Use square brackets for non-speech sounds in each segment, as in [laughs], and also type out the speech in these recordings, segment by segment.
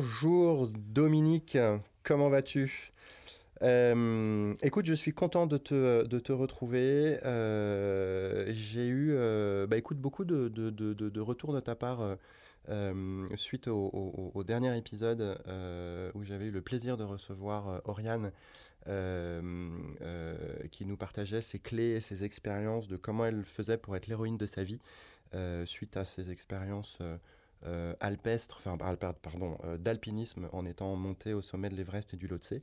Bonjour Dominique, comment vas-tu? Euh, écoute, je suis content de te, retrouver. Euh, j'ai eu euh, bah, beaucoup de, de, de, retours de ta part suite au, au, au, dernier épisode où j'avais eu le plaisir de recevoir Oriane qui nous partageait ses clés, ses expériences de comment elle faisait pour être l'héroïne de sa vie suite à ses expériences euh, alpestre, pardon, euh, d'alpinisme en étant monté au sommet de l'Everest et du Lhotse.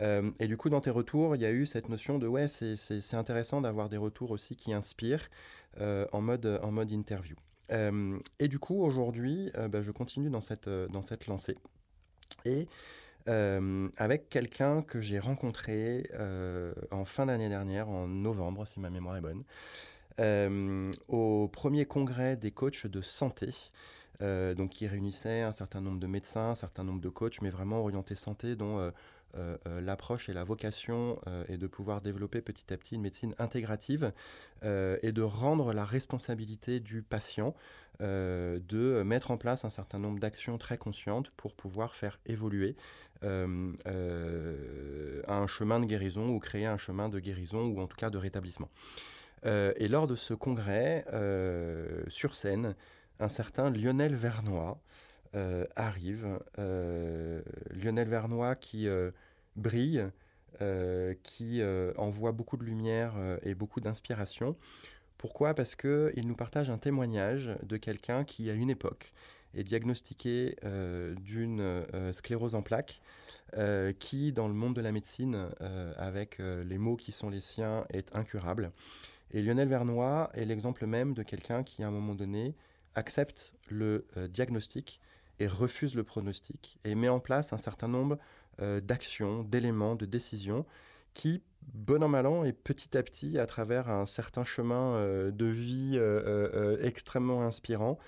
Euh, et du coup, dans tes retours, il y a eu cette notion de ouais, c'est intéressant d'avoir des retours aussi qui inspirent en, mode, en mode interview. et du coup, aujourd'hui, bah, je continue dans cette, dans cette lancée. Et avec quelqu'un que j'ai rencontré en fin d'année dernière, en novembre, si ma mémoire est bonne, au premier congrès des coachs de santé. Euh, donc qui réunissait un certain nombre de médecins, un certain nombre de coachs, mais vraiment orientés santé, dont euh, euh, l'approche et la vocation est de pouvoir développer petit à petit une médecine intégrative et de rendre la responsabilité du patient, de mettre en place un certain nombre d'actions très conscientes pour pouvoir faire évoluer un chemin de guérison ou créer un chemin de guérison ou en tout cas de rétablissement. et lors de ce congrès, sur scène, un certain Lionel Vernois euh, arrive. Euh, Lionel Vernois qui euh, brille, qui envoie beaucoup de lumière et beaucoup d'inspiration. Pourquoi? Parce qu'il nous partage un témoignage de quelqu'un qui, à une époque, est diagnostiqué d'une sclérose en plaques, qui, dans le monde de la médecine, avec les mots qui sont les siens, est incurable. Et Lionel Vernois est l'exemple même de quelqu'un qui, à un moment donné, accepte le euh, diagnostic et refuse le pronostic et met en place un certain nombre euh, d'actions, d'éléments, de décisions qui, bon an mal an, et petit à petit, à travers un certain chemin euh, de vie extrêmement inspirant,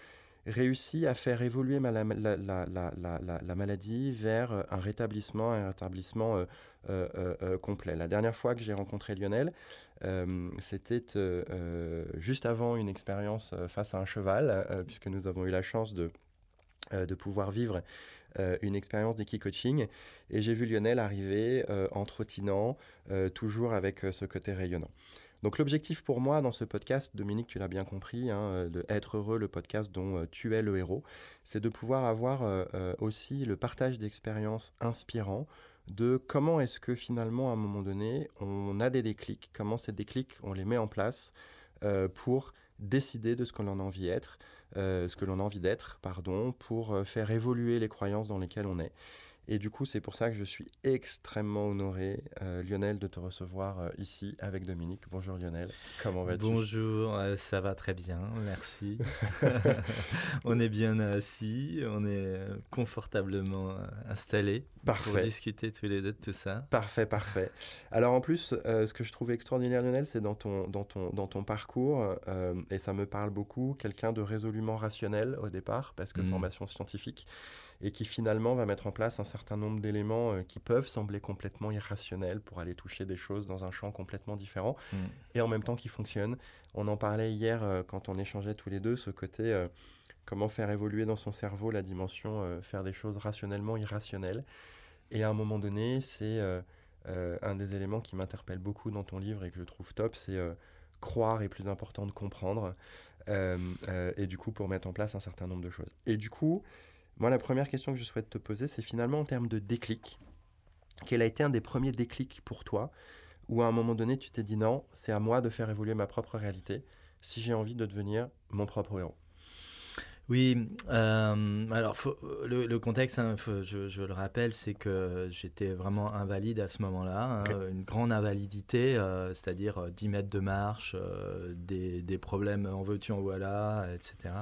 réussit à faire évoluer la, la, la, la, maladie vers un rétablissement, un rétablissement euh, euh, euh, complet. La dernière fois que j'ai rencontré Lionel, c'était juste avant une expérience face à un cheval, puisque nous avons eu la chance de pouvoir vivre une expérience d'équi-coaching. Et j'ai vu Lionel arriver en trottinant, toujours avec ce côté rayonnant. Donc l'objectif pour moi dans ce podcast, Dominique, tu l'as bien compris, hein, euh, de être heureux, le podcast dont euh, tu es le héros, c'est de pouvoir avoir euh, aussi le partage d'expériences inspirants de comment est-ce que finalement à un moment donné on a des déclics, comment ces déclics on les met en place pour décider de ce que l'on a envie d'être, ce que l'on a envie d'être, pardon, pour faire évoluer les croyances dans lesquelles on est. Et du coup, c'est pour ça que je suis extrêmement honoré, euh, Lionel, de te recevoir euh, ici avec Dominique. Bonjour Lionel, comment vas-tu? Bonjour, euh, ça va très bien, merci. [laughs] [laughs] on est bien assis, on est confortablement installés pour discuter tous les deux de tout ça. Parfait, parfait. Alors en plus, ce que je trouve extraordinaire, Lionel, c'est dans ton, dans, ton, dans ton parcours, et ça me parle beaucoup, quelqu'un de résolument rationnel au départ, parce que mm. formation scientifique et qui finalement va mettre en place un certain nombre d'éléments euh, qui peuvent sembler complètement irrationnels pour aller toucher des choses dans un champ complètement différent mm. et en même temps qui fonctionnent. On en parlait hier euh, quand on échangeait tous les deux, ce côté euh, comment faire évoluer dans son cerveau la dimension faire des choses rationnellement irrationnelles. Et à un moment donné, c'est un des éléments qui m'interpelle beaucoup dans ton livre et que je trouve top, c'est croire est plus important de comprendre, et du coup pour mettre en place un certain nombre de choses. Et du coup, moi, la première question que je souhaite te poser, c'est finalement en termes de déclic. Quel a été un des premiers déclics pour toi où à un moment donné, tu t'es dit non, c'est à moi de faire évoluer ma propre réalité si j'ai envie de devenir mon propre héros? Oui, euh, alors le, contexte, hein, je, le rappelle, c'est que j'étais vraiment invalide à ce moment-là, hein, une grande invalidité, euh, c'est-à-dire 10 mètres de marche, euh, des, des, problèmes en veux-tu, en voilà, etc.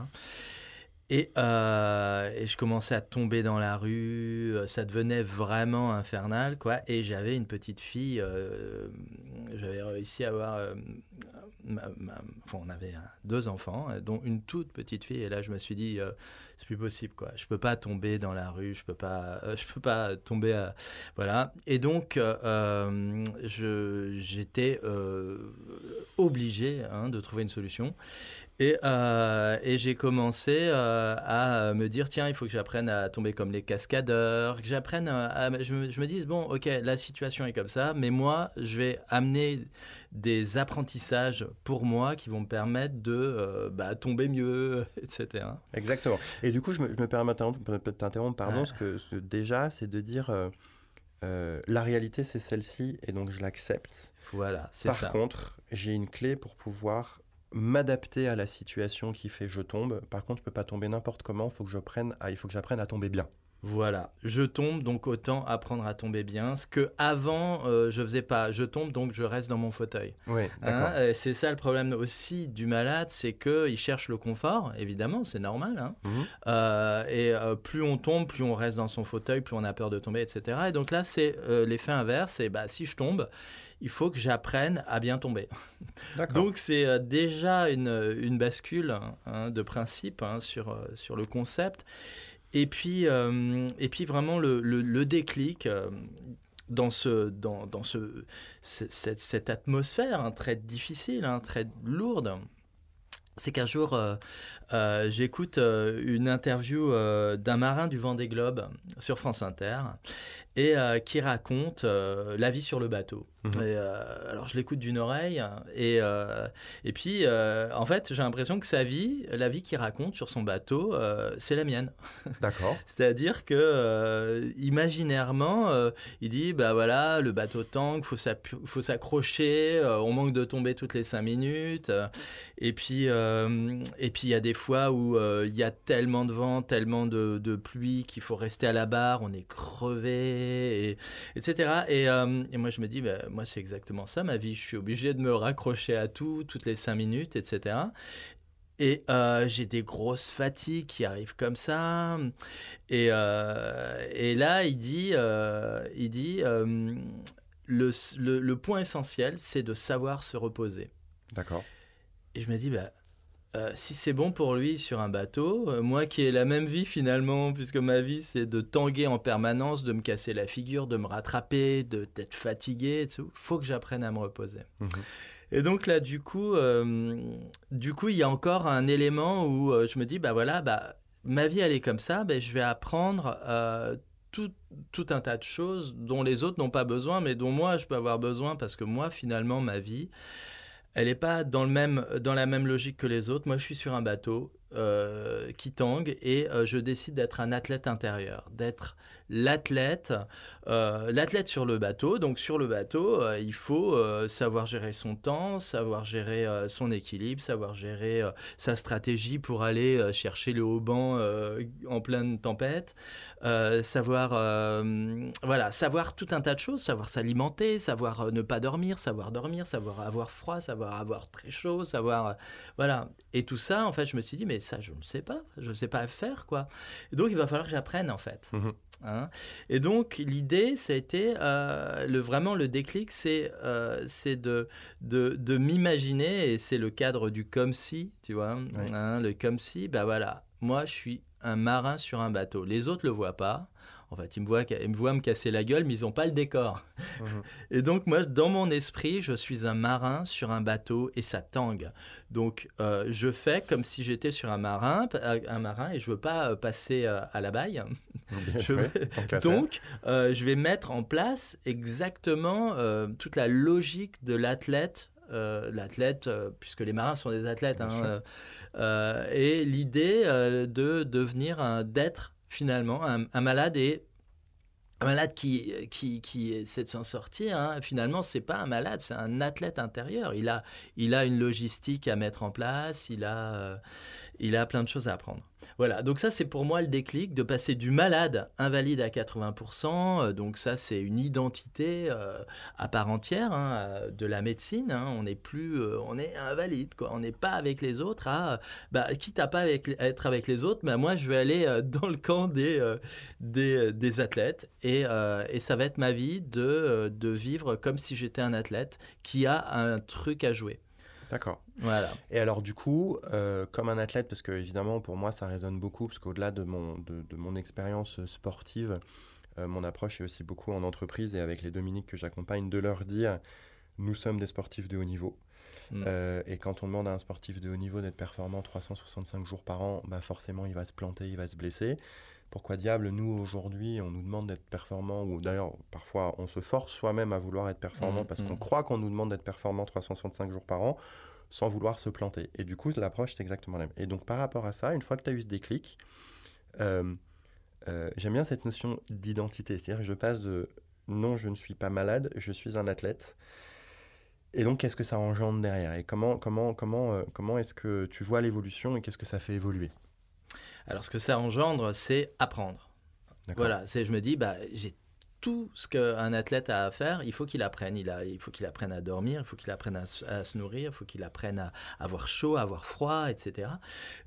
Euh, et, je commençais à tomber dans la rue, euh, ça devenait vraiment infernal, quoi. Et j'avais une petite fille, euh, j'avais réussi à avoir, enfin, on avait deux enfants, dont une toute petite fille. Et là, je me suis dit, c'est plus possible, quoi. Je peux pas tomber dans la rue, je peux pas, je peux pas tomber, voilà. Et donc, j'étais obligé hein, de trouver une solution. Et, euh, et j'ai commencé euh, à me dire, tiens, il faut que j'apprenne à tomber comme les cascadeurs, que j'apprenne à... je, me, je me dise, bon, ok, la situation est comme ça, mais moi, je vais amener des apprentissages pour moi qui vont me permettre de euh, bah, tomber mieux, [laughs] etc. Exactement. Et du coup, je me, je me permets de t'interrompre, pardon, parce que ce, déjà, c'est de dire, la réalité, c'est celle-ci, et donc je l'accepte. Voilà, c'est ça. Par contre, j'ai une clé pour pouvoir m'adapter à la situation qui fait je tombe. Par contre, je peux pas tomber n'importe comment. Faut que je prenne il faut que j'apprenne à tomber bien. Voilà, je tombe, donc autant apprendre à tomber bien. Ce que avant euh, je faisais pas. Je tombe, donc je reste dans mon fauteuil. Oui, hein, euh, c'est ça le problème aussi du malade, c'est que il cherche le confort. Évidemment, c'est normal. Hein. Mhm. Euh, et plus on tombe, plus on reste dans son fauteuil, plus on a peur de tomber, etc. Et donc là, c'est l'effet inverse. Et bah, si je tombe, il faut que j'apprenne à bien tomber. Donc c'est déjà une, une bascule hein, de principe sur, sur le concept. Et puis, euh, et puis vraiment le, le, déclic euh, dans, ce, dans, dans ce, cette, cette, atmosphère hein, très difficile, hein, très lourde, c'est qu'un jour, euh, j'écoute une interview d'un marin du Vendée Globe sur France Inter et qui raconte la vie sur le bateau. Mhm. Euh, alors je l'écoute d'une oreille et, euh, et puis euh, en fait j'ai l'impression que sa vie, la vie qu'il raconte sur son bateau, c'est la mienne. [laughs] D'accord. C'est-à-dire que imaginairement, il dit bah voilà le bateau tank, faut faut s'accrocher, on manque de tomber toutes les cinq minutes. et puis et puis il y a des fois où il y a tellement de vent, tellement de, de pluie qu'il faut rester à la barre, on est crevé, et, etc. Et, et moi je me dis bah, moi, c'est exactement ça, ma vie. Je suis obligé de me raccrocher à tout, toutes les cinq minutes, etc. Et euh, j'ai des grosses fatigues qui arrivent comme ça. Et, euh, et là, il dit, euh, il dit le, le, point essentiel, c'est de savoir se reposer. D'accord. Et je me dis, bah, euh, si c'est bon pour lui sur un bateau, euh, moi qui ai la même vie finalement, puisque ma vie c'est de tanguer en permanence, de me casser la figure, de me rattraper, d'être fatigué, il faut que j'apprenne à me reposer. Mhm. Et donc là, du coup, euh, du coup, il y a encore un élément où je me dis, bah voilà, bah ma vie elle est comme ça, bah, je vais apprendre tout, tout, un tas de choses dont les autres n'ont pas besoin, mais dont moi je peux avoir besoin parce que moi finalement ma vie elle n'est pas dans, le même, dans la même logique que les autres. Moi, je suis sur un bateau euh, qui tangue et euh, je décide d'être un athlète intérieur, d'être l'athlète, euh, l'athlète sur le bateau. Donc sur le bateau, il faut savoir gérer son temps, savoir gérer son équilibre, savoir gérer sa stratégie pour aller chercher le haut banc en pleine tempête, savoir voilà, savoir tout un tas de choses, savoir s'alimenter, savoir ne pas dormir, savoir dormir, savoir avoir froid, savoir avoir très chaud, savoir voilà. Et tout ça, en fait, je me suis dit mais ça, je ne sais pas, je ne sais pas faire, quoi. Donc, il va falloir que j'apprenne, en fait. Mhm. Hein. et donc, l'idée, ça a été, euh, le, vraiment, le déclic, c'est euh, de, de, de m'imaginer, et c'est le cadre du comme si, tu vois, hein, le comme si, ben voilà, moi, je suis un marin sur un bateau. Les autres ne le voient pas. En fait, ils me voient, ils me, voient me casser la gueule, mais ils n'ont pas le décor. Mhm. [laughs] Et donc, moi, dans mon esprit, je suis un marin sur un bateau et ça tangue. Donc, euh, je fais comme si j'étais sur un marin, un marin, et je veux pas euh, passer euh, à la baille. [laughs] donc, je vais mettre en place exactement toute la logique de l'athlète l'athlète, puisque les marins sont des athlètes, hein, et l'idée de devenir, d'être finalement, un, malade et un malade qui, qui, qui essaie de s'en sortir, hein, finalement, c'est pas un malade, c'est un athlète intérieur. Il a, il a une logistique à mettre en place, il a, euh, il a plein de choses à apprendre. Voilà, donc ça c'est pour moi le déclic de passer du malade invalide à 80%. Euh, donc ça c'est une identité euh, à part entière hein, euh, de la médecine. Hein. On n'est plus, on est invalide. On n'est pas avec les autres. À, bah, quitte à pas être avec les autres, bah, moi je vais aller dans le camp des, des, athlètes et, et, ça va être ma vie de, de vivre comme si j'étais un athlète qui a un truc à jouer. D'accord. Voilà. Et alors, du coup, euh, comme un athlète, parce que évidemment, pour moi, ça résonne beaucoup, parce qu'au-delà de mon, de, mon expérience sportive, euh, mon approche est aussi beaucoup en entreprise et avec les Dominiques que j'accompagne, de leur dire nous sommes des sportifs de haut niveau. Mm. Euh, et quand on demande à un sportif de haut niveau d'être performant 365 jours par an, bah forcément, il va se planter, il va se blesser. Pourquoi diable, nous, aujourd'hui, on nous demande d'être performant, ou d'ailleurs, parfois, on se force soi-même à vouloir être performant Mm, parce mm. qu'on croit qu'on nous demande d'être performant 365 jours par an sans vouloir se planter. Et du coup, l'approche, c'est exactement la même. Et donc, par rapport à ça, une fois que tu as eu ce déclic, euh, euh, j'aime bien cette notion d'identité. C'est-à-dire que je passe de non, je ne suis pas malade, je suis un athlète. Et donc, qu'est-ce que ça engendre derrière? Et comment, comment, comment, euh, comment est-ce que tu vois l'évolution et qu'est-ce que ça fait évoluer? Alors, ce que ça engendre, c'est apprendre. Voilà, c'est je me dis, bah, j'ai tout ce qu'un athlète a à faire, il faut qu'il apprenne. Il, a, il faut qu'il apprenne à dormir, il faut qu'il apprenne à, se- à se nourrir, il faut qu'il apprenne à avoir chaud, à avoir froid, etc.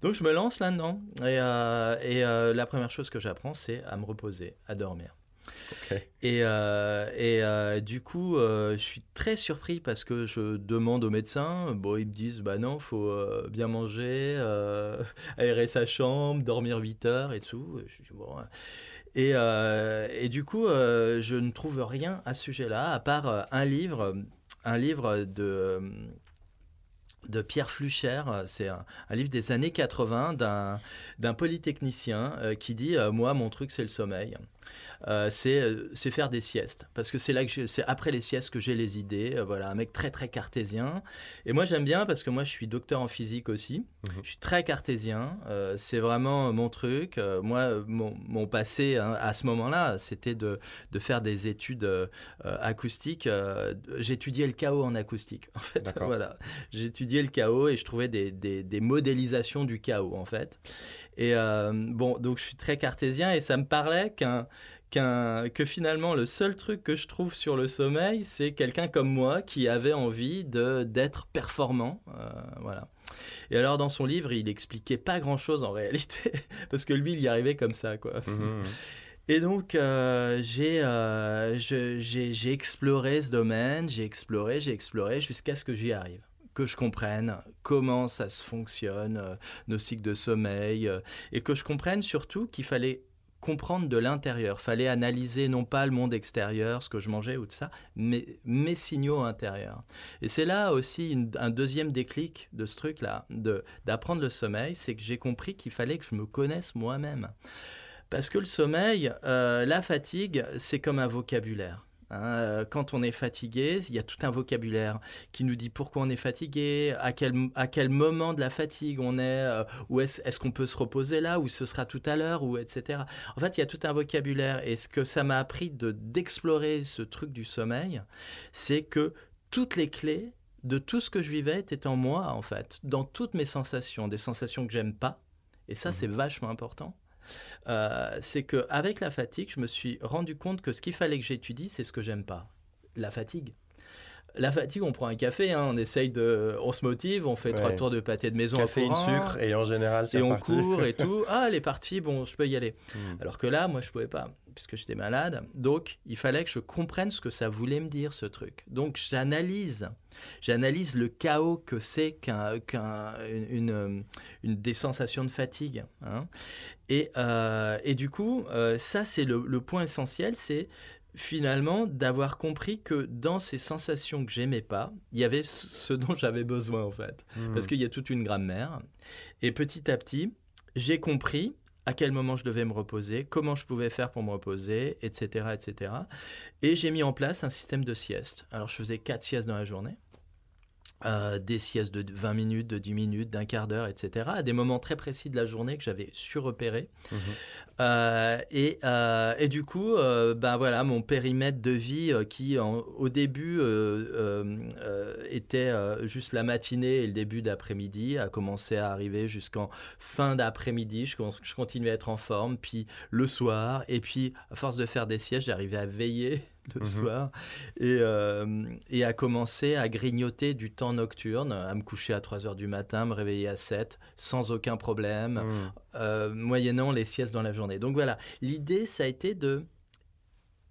Donc je me lance là-dedans. Et, euh, et euh, la première chose que j'apprends, c'est à me reposer, à dormir. Et, euh, et euh, du coup, euh, je suis très surpris parce que je demande aux médecins, bon, ils me disent, bah non, faut bien manger, [laughs] aérer sa chambre, dormir 8 heures et tout. Et, hein. et, du coup, je ne trouve rien à ce sujet-là, à part un livre, un livre de de Pierre Flucher, c'est un, livre des années 80 d'un polytechnicien qui dit moi mon truc c'est le sommeil. Euh, c'est euh, c'est faire des siestes. Parce que c'est là que c'est après les siestes que j'ai les idées. Euh, voilà un mec très très cartésien. Et moi j'aime bien parce que moi je suis docteur en physique aussi. Mhm. je suis très cartésien. Euh, c'est vraiment mon truc. Moi mon, mon passé hein, à ce moment-là c'était de, de faire des études acoustiques. J'étudiais le chaos en acoustique [laughs] en fait. Voilà. J'étudiais le chaos et je trouvais des, des, des modélisations du chaos en fait. Et bon, donc je suis très cartésien et ça me parlait qu'un, qu'un, que finalement le seul truc que je trouve sur le sommeil, c'est quelqu'un comme moi qui avait envie de, d'être performant. euh, voilà. Et alors dans son livre, il expliquait pas grand-chose en [laughs] réalité, parce que lui, il y arrivait comme ça, quoi. Mhm, mhm. Et donc, euh, j'ai, euh, j'ai, j'ai exploré ce domaine, j'ai exploré, j'ai exploré jusqu'à ce que j'y arrive. Que je comprenne comment ça se fonctionne, euh, nos cycles de sommeil, euh, et que je comprenne surtout qu'il fallait comprendre de l'intérieur. fallait analyser non pas le monde extérieur, ce que je mangeais ou tout ça, mais mes signaux intérieurs. Et c'est là aussi un deuxième déclic de ce truc-là, d'apprendre le sommeil, c'est que j'ai compris qu'il fallait que je me connaisse moi-même. Parce que le sommeil, euh, la fatigue, c'est comme un vocabulaire. Hein. Euh, quand on est fatigué, il y a tout un vocabulaire qui nous dit pourquoi on est fatigué, à quel, à quel moment de la fatigue on est, euh, ou est-ce est qu'on peut se reposer là, ou ce sera tout à l'heure, ou etc. En fait, il y a tout un vocabulaire. Et ce que ça m'a appris de- d'explorer ce truc du sommeil, c'est que toutes les clés de tout ce que je vivais étaient en moi, en fait, dans toutes mes sensations, des sensations que j'aime pas. Et ça, Mhm. c'est vachement important. Euh, c'est que avec la fatigue, je me suis rendu compte que ce qu'il fallait que j'étudie, c'est ce que j'aime pas, la fatigue. La fatigue, on prend un café, hein, on essaye de, on se motive, on fait Ouais. trois tours de pâté de maison Caféine, en courant, sucre, et en général, c'est et on court et [laughs] tout. Ah, les parties, bon, je peux y aller. Mhm. Alors que là, moi, je pouvais pas, puisque j'étais malade. Donc, il fallait que je comprenne ce que ça voulait me dire, ce truc. Donc, j'analyse. J'analyse le chaos que c'est qu'un, qu'un- une, une, une- des sensations de fatigue. hein. Et, euh, et du coup, euh, ça, c'est le, le point essentiel, c'est finalement d'avoir compris que dans ces sensations que j'aimais pas, il y avait ce dont [laughs] j'avais besoin, en fait Mhm. parce qu'il y a toute une grammaire. Et petit à petit, j'ai compris à quel moment je devais me reposer, comment je pouvais faire pour me reposer, etc. etc. Et j'ai mis en place un système de sieste. Alors je faisais quatre siestes dans la journée. Euh, des siestes de 20 minutes, de 10 minutes, d'un quart d'heure, etc. À des moments très précis de la journée que j'avais surrepérés. Mhm. Euh, et, euh, et du coup, euh, ben voilà, mon périmètre de vie euh, qui en- au début était juste la matinée et le début d'après-midi a commencé à arriver jusqu'en fin d'après-midi. Je, je continuais à être en forme, puis le soir, et puis à force de faire des sièges, j'arrivais à veiller le Mhm. soir et, euh, et à commencer à grignoter du temps nocturne, à me coucher à 3 heures du matin, me réveiller à 7 sans aucun problème Mhm. euh, moyennant les siestes dans la journée. Donc voilà, l'idée, ça a été de...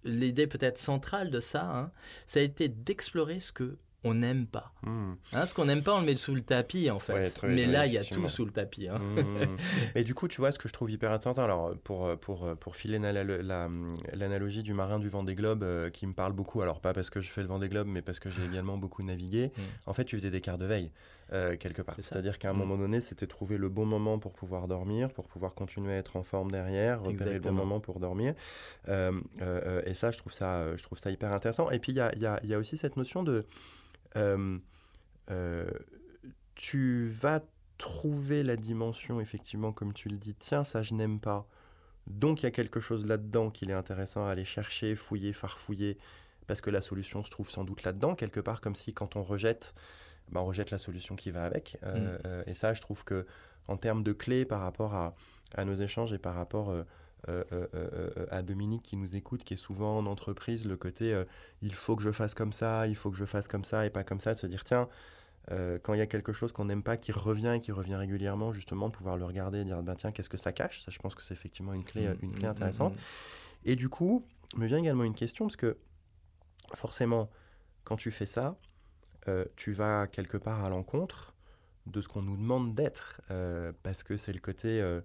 L'idée peut-être centrale de ça, hein, ça a été d'explorer ce que on n'aime pas. Hmm. Hein, ce qu'on n'aime pas, on le met sous le tapis, en fait. Ouais, très- Mais ouais, là, il y a tout sous le tapis. hein. Mmh. Et du coup, tu vois, ce que je trouve hyper intéressant, alors pour, pour, pour filer la- la- la- l'analogie du marin du Vendée Globe euh, qui me parle beaucoup, alors pas parce que je fais le Vendée Globe, mais parce que j'ai [laughs] également beaucoup navigué, Mm. en fait, tu faisais des quarts de veille, euh, quelque part. C'est-à-dire qu'à un moment donné, c'était trouver le bon moment pour pouvoir dormir, pour pouvoir continuer à être en forme derrière, repérer le bon moment pour dormir. Euh, euh, et ça, je trouve ça, je trouve ça hyper intéressant. Et puis, il y a, y a- il y a aussi cette notion de... euh, euh, tu vas trouver la dimension, effectivement, comme tu le dis, tiens, ça je n'aime pas. Donc il y a quelque chose là-dedans qu'il est intéressant à aller chercher, fouiller, farfouiller, parce que la solution se trouve sans doute là-dedans, quelque part, comme si quand on rejette, ben, on rejette la solution qui va avec. Euh, euh, et ça, je trouve que en termes de clés par rapport à, à nos échanges et par rapport euh, euh, euh, euh, à Dominique qui nous écoute, qui est souvent en entreprise, le côté il faut que je fasse comme ça, il faut que je fasse comme ça et pas comme ça, de se dire tiens, quand il y a quelque chose qu'on n'aime pas qui revient et qui revient régulièrement, justement, de pouvoir le regarder et dire ben, tiens, qu'est-ce que ça cache? Ça, je pense que c'est effectivement une clé, euh, une clé Mm, mm, intéressante. Et du coup, me vient également une question, parce que forcément, quand tu fais ça, euh, tu vas quelque part à l'encontre de ce qu'on nous demande d'être, euh, parce que c'est le côté, euh,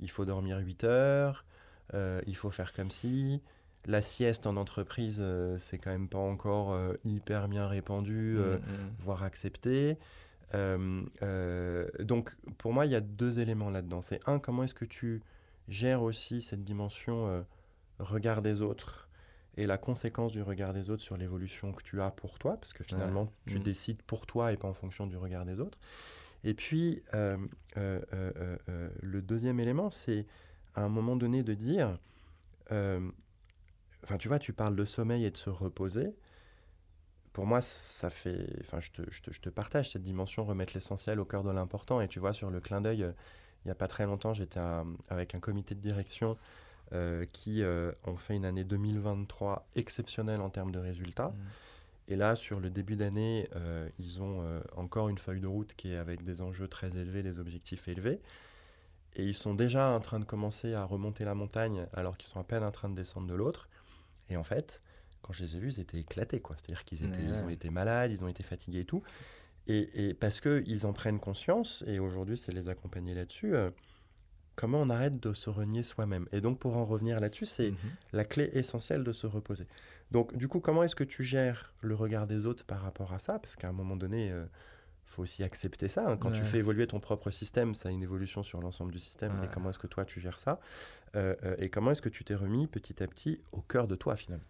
il faut dormir 8 heures, il faut faire comme si, la sieste en entreprise, euh, c'est quand même pas encore euh, hyper bien répandu, euh, Mm, mm. voire accepté. Euh, euh, donc, pour moi, il y a deux éléments là-dedans. C'est un, comment est-ce que tu gères aussi cette dimension euh, regard des autres et la conséquence du regard des autres sur l'évolution que tu as pour toi, parce que finalement, tu Mm. décides pour toi et pas en fonction du regard des autres. Et puis, euh, euh, euh, euh, euh, le deuxième élément, c'est à un moment donné de dire, euh, enfin, tu vois, tu parles de sommeil et de se reposer. Pour moi, ça fait, enfin, je te, je te- je te partage cette dimension, remettre l'essentiel au cœur de l'important. Et tu vois, sur le clin d'œil, euh, il n'y a pas très longtemps, j'étais avec un comité de direction euh, qui ont fait une année 2023 exceptionnelle en termes de résultats. Mm. Et là, sur le début d'année, ils ont encore une feuille de route qui est avec des enjeux très élevés, des objectifs élevés. Et ils sont déjà en train de commencer à remonter la montagne alors qu'ils sont à peine en train de descendre de l'autre. Et en fait, quand je les ai vus, ils étaient éclatés. quoi. C'est-à-dire qu'ils étaient, Ouais. ils ont été malades, ils ont été fatigués et tout. Et, et parce qu'ils en prennent conscience, et aujourd'hui, c'est les accompagner là-dessus, euh, comment on arrête de se renier soi-même? Et donc, pour en revenir là-dessus, c'est Mhm. la clé essentielle de se reposer. Donc, du coup, comment est-ce que tu gères le regard des autres par rapport à ça? Parce qu'à un moment donné, il faut aussi accepter ça. hein. Quand tu fais évoluer ton propre système, ça a une évolution sur l'ensemble du système. Ouais. Et comment est-ce que toi, tu gères ça Euh, euh, Et comment est-ce que tu t'es remis petit à petit au cœur de toi, finalement?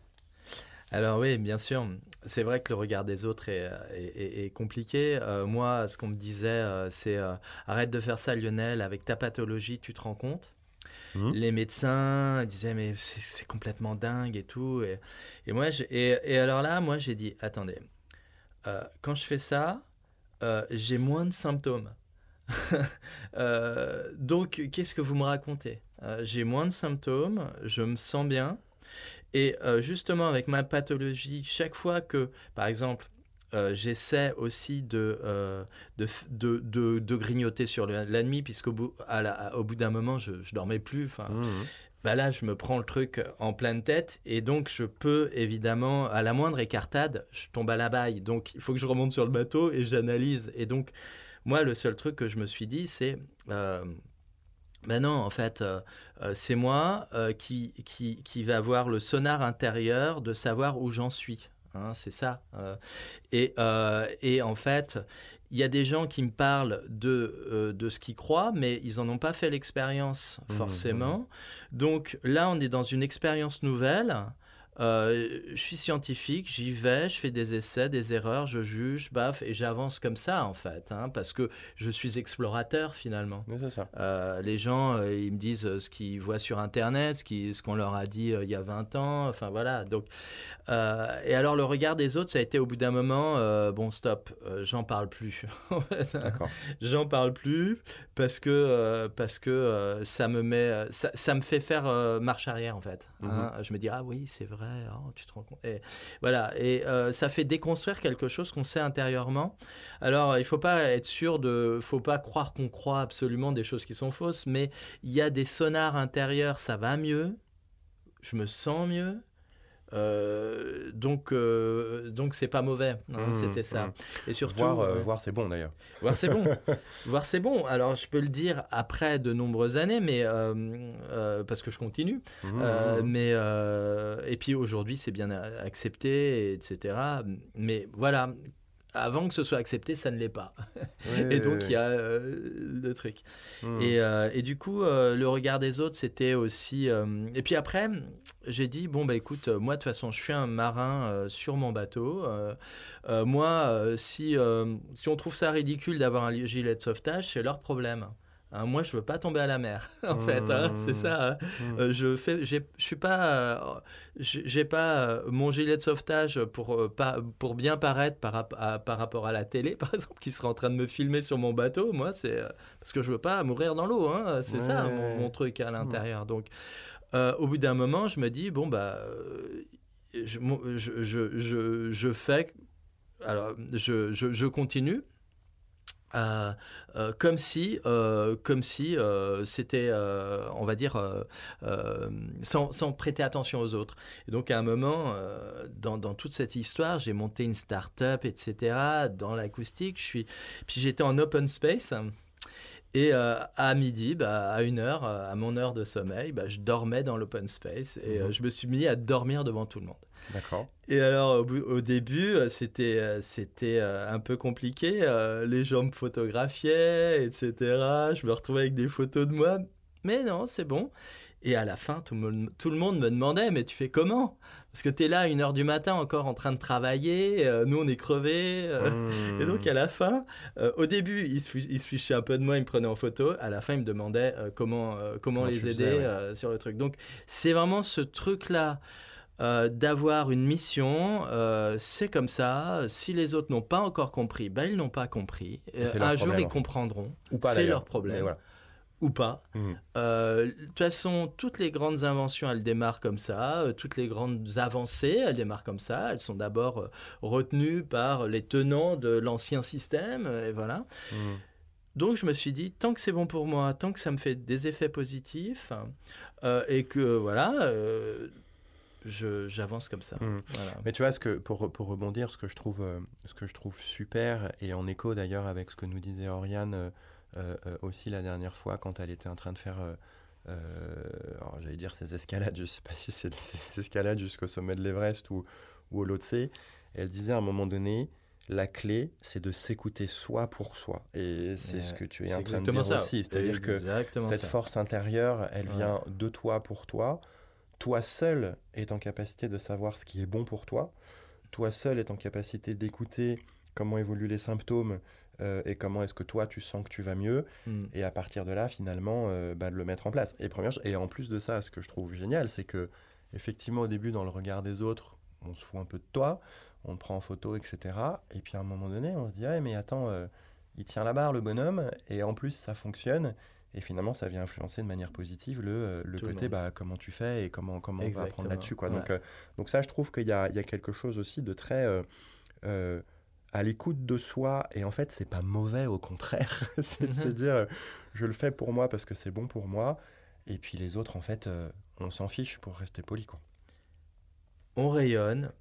Alors oui, bien sûr. C'est vrai que le regard des autres est, est- est- est compliqué. Euh, moi, ce qu'on me disait, euh, c'est euh, arrête de faire ça, Lionel. Avec ta pathologie, tu te rends compte? Mhm. Les médecins disaient mais c'est complètement dingue et tout. Et, et moi, et, et alors là, moi, j'ai dit attendez, euh, quand je fais ça, euh, j'ai moins de symptômes. [laughs] Euh, donc, qu'est-ce que vous me racontez? Euh, J'ai moins de symptômes, je me sens bien. Et justement, avec ma pathologie, chaque fois que, par exemple, j'essaie aussi de, de, de, de- grignoter sur le- la nuit, puisqu'au bout, à la- au bout d'un moment, je, je dormais plus. Enfin, Mhm. Bah là, je me prends le truc en pleine tête et donc je peux évidemment, à la moindre écartade, je tombe à la baille. Donc il faut que je remonte sur le bateau et j'analyse. Et donc, moi, le seul truc que je me suis dit, c'est. Euh, ben non, en fait, euh, euh, c'est moi euh, qui, qui, qui va avoir le sonar intérieur de savoir où j'en suis. Hein, c'est ça. euh. et, euh, et en fait, il y a des gens qui me parlent de, euh, de ce qu'ils croient, mais ils n'en ont pas fait l'expérience, Mhm, forcément. Donc là, on est dans une expérience nouvelle. Euh, je suis scientifique, j'y vais, je fais des essais, des erreurs, je juge, baf, et j'avance comme ça, en fait, hein, parce que je suis explorateur, finalement. Ça. Euh, les gens, euh, ils me disent ce qu'ils voient sur Internet, ce qu'on leur a dit il y a 20 ans. Enfin voilà. Donc, et alors le regard des autres, ça a été au bout d'un moment, bon stop, j'en parle plus. [laughs] D'accord. j'en parle plus parce que parce que ça me met, ça, ça me fait faire marche arrière en fait. hein. Je me dis ah oui c'est vrai, oh, tu te rends compte. Et voilà et euh, ça fait déconstruire quelque chose qu'on sait intérieurement. Alors il faut pas être sûr de, faut pas croire qu'on croit absolument des choses qui sont fausses, mais il y a des sonars intérieurs, ça va mieux, je me sens mieux. Euh, donc, euh, donc c'est pas mauvais. Hein, Mmh, C'était ça. mmh. Et surtout, voir, euh, voir c'est bon d'ailleurs. Voir c'est bon. [laughs] Voir c'est bon. Alors je peux le dire après de nombreuses années, mais parce que je continue. Mhm. mais et puis aujourd'hui c'est bien accepté, etc. Mais voilà. Avant que ce soit accepté, ça ne l'est pas. Oui, [laughs] Et donc il y a euh, le truc. Et, euh, et du coup, euh, le regard des autres, c'était aussi. euh, Et puis après, j'ai dit bon bah écoute, moi de toute façon, je suis un marin sur mon bateau. Moi, si si on trouve ça ridicule d'avoir un gilet de sauvetage, c'est leur problème. Hein, moi, je veux pas tomber à la mer, [laughs] en fait. hein, Mmh. c'est ça. hein. Mhm. Euh, je fais, je suis pas, euh, j'ai pas euh, mon gilet de sauvetage pour pas pour bien paraître par, rap- à- par rapport à la télé, [laughs] par exemple, qui serait en train de me filmer sur mon bateau. Moi, c'est parce que je veux pas mourir dans l'eau. Hein, c'est ça mon, mon truc à l'intérieur. Donc, euh, au bout d'un moment, je me dis bon bah, je, je, je, je, je fais, alors je, je, je continue. Euh, euh, comme si, euh, comme si c'était, on va dire, sans, prêter attention aux autres. Et donc à un moment, dans, toute cette histoire, j'ai monté une start-up, etc. Dans l'acoustique, puis j'étais en open space. Et euh, à midi, bah, à une heure, euh, à mon heure de sommeil, bah, je dormais dans l'open space et euh, Mhm. je me suis mis à dormir devant tout le monde. D'accord. Et alors, au, début, euh, c'était euh, c'était euh, un peu compliqué. euh, les gens me photographiaient, etc. Je me retrouvais avec des photos de moi. Mais non, c'est bon. Et à la fin, tout tout le monde me demandait, mais tu fais comment? Parce que tu es là à 1h du matin encore en train de travailler. euh, nous, on est crevés. euh, Mhm. et donc à la fin, euh, au début, ils se, fi- ils se fichaient un peu de moi, ils me prenaient en photo. À la fin, ils me demandaient euh, comment, comment, Comment les aider faisais, ouais. sur le truc. Donc c'est vraiment ce truc-là d'avoir une mission. c'est comme ça. Si les autres n'ont pas encore compris, ben, ils n'ont pas compris. Un jour, ils comprendront. Ou pas C'est leur problème. Voilà. Ou pas. Mhm. Euh, De toute façon, toutes les grandes inventions, elles démarrent comme ça. Euh, Toutes les grandes avancées, elles démarrent comme ça. Elles sont d'abord euh, retenues par les tenants de l'ancien système. Et voilà. Mhm. Donc je me suis dit, tant que c'est bon pour moi, tant que ça me fait des effets positifs, euh, et que voilà, euh, j'avance comme ça. Voilà. Mais tu vois, ce que, pour, pour rebondir, ce que, je trouve, ce que je trouve super, et en écho d'ailleurs avec ce que nous disait Oriane aussi la dernière fois quand elle était en train de faire, euh, euh, alors j'allais dire ses escalades, je sais pas si c'est [laughs] ses escalades jusqu'au sommet de l'Everest ou, ou au Lhotse, elle disait à un moment donné, la clé, c'est de s'écouter soi pour soi. Et c'est ce que tu es en train de dire ça. aussi. C'est-à-dire que cette ça. force intérieure, elle Ouais. vient de toi pour toi. Toi seul est en capacité de savoir ce qui est bon pour toi. Toi seul est en capacité d'écouter comment évoluent les symptômes euh, et comment est-ce que toi tu sens que tu vas mieux. Mm. Et à partir de là, finalement, euh, bah, de le mettre en place. Et, première, et en plus de ça, ce que je trouve génial, c'est que effectivement, au début, dans le regard des autres, on se fout un peu de toi, on te prend en photo, etc. Et puis à un moment donné, on se dit, ah, mais attends, euh, il tient la barre, le bonhomme, et en plus, ça fonctionne. Et finalement, ça vient influencer de manière positive le, le côté bah, comment tu fais et comment, comment on va apprendre là-dessus. Quoi. Ouais. Donc, donc ça, je trouve qu'il y a, il y a quelque chose aussi de très à l'écoute de soi. Et en fait, c'est pas mauvais, au contraire. [laughs] c'est de se Mhm. dire, euh, je le fais pour moi parce que c'est bon pour moi. Et puis les autres, en fait, euh, on s'en fiche pour rester poli. Quoi. On rayonne.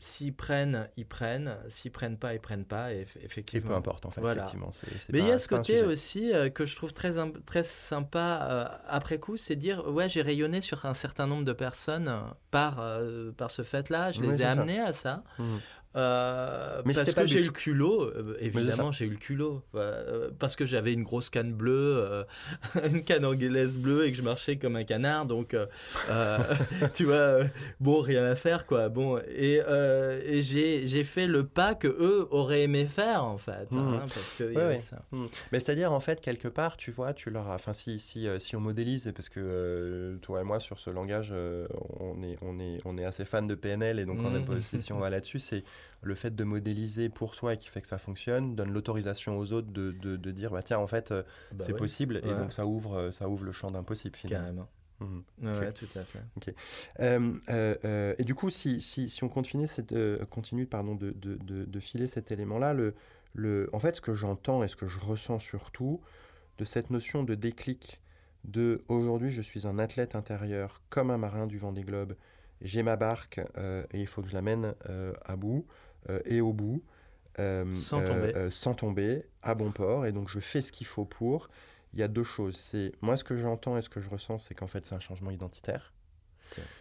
S'ils prennent, ils prennent. S'ils prennent pas, ils prennent pas. Et eff- Et peu effectivement. importe, en fait, Voilà. effectivement. Mais il y a ce côté aussi euh, que je trouve très, très sympa euh, après coup, c'est dire ouais j'ai rayonné sur un certain nombre de personnes par, par ce fait-là, je Oui, les ai amenés à ça. Mhm. Euh, Mais parce que j'ai eu le culot, euh, évidemment j'ai eu le culot, euh, parce que j'avais une grosse canne bleue, [laughs] une canne anglaise bleue et que je marchais comme un canard, donc [laughs] tu vois, bon rien à faire quoi, bon et, et j'ai fait le pas que eux auraient aimé faire en fait, Mhm. hein, parce que il y Ouais, avait ouais. ça. Mm. Mais c'est-à-dire, en fait, quelque part, tu vois, tu leur as... Enfin, si, si, si on modélise, parce que toi et moi, sur ce langage, on, est, on, est, on est assez fan de PNL, et donc on Mm. aussi si on va là-dessus, c'est le fait de modéliser pour soi et qui fait que ça fonctionne, donne l'autorisation aux autres de, de, de dire, bah tiens, en fait, euh, Bah c'est possible, et donc ça ouvre, euh, ça ouvre le champ d'impossible, finalement. carrément. Mhm. Ouais, tout à fait. Euh, euh, euh, et du coup, si, si, si on continue, cette, continue pardon, de, de, de, de filer cet élément-là, le, le, en fait, ce que j'entends et ce que je ressens surtout de cette notion de déclic de aujourd'hui, je suis un athlète intérieur comme un marin du Vendée Globe j'ai ma barque et il faut que je l'amène à bout et au bout. sans, tomber. sans tomber, à bon port. Et donc je fais ce qu'il faut pour. Il y a deux choses. C'est moi ce que j'entends et ce que je ressens, c'est qu'en fait c'est un changement identitaire.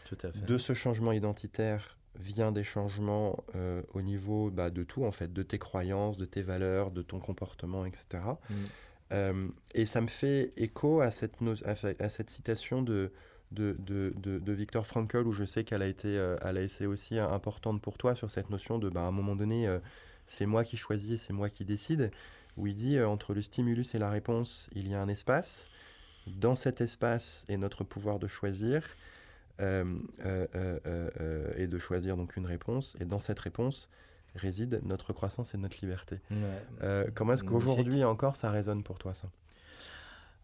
Tout à fait. De ce changement identitaire vient des changements euh, au niveau bah, de tout, en fait, de tes croyances, de tes valeurs, de ton comportement, etc. Mm. Euh, et ça me fait écho à cette, à, cette citation de, de, de, de, Victor Frankl, où je sais qu'elle a, été, euh, elle a été aussi importante pour toi sur cette notion de, bah, à un moment donné, c'est moi qui choisis et c'est moi qui décide, où il dit, entre le stimulus et la réponse, il y a un espace. Dans cet espace est notre pouvoir de choisir. Euh, euh, euh, et de choisir donc une réponse. Et dans cette réponse réside notre croissance et notre liberté. comment est-ce qu'aujourd'hui encore ça résonne pour toi ça?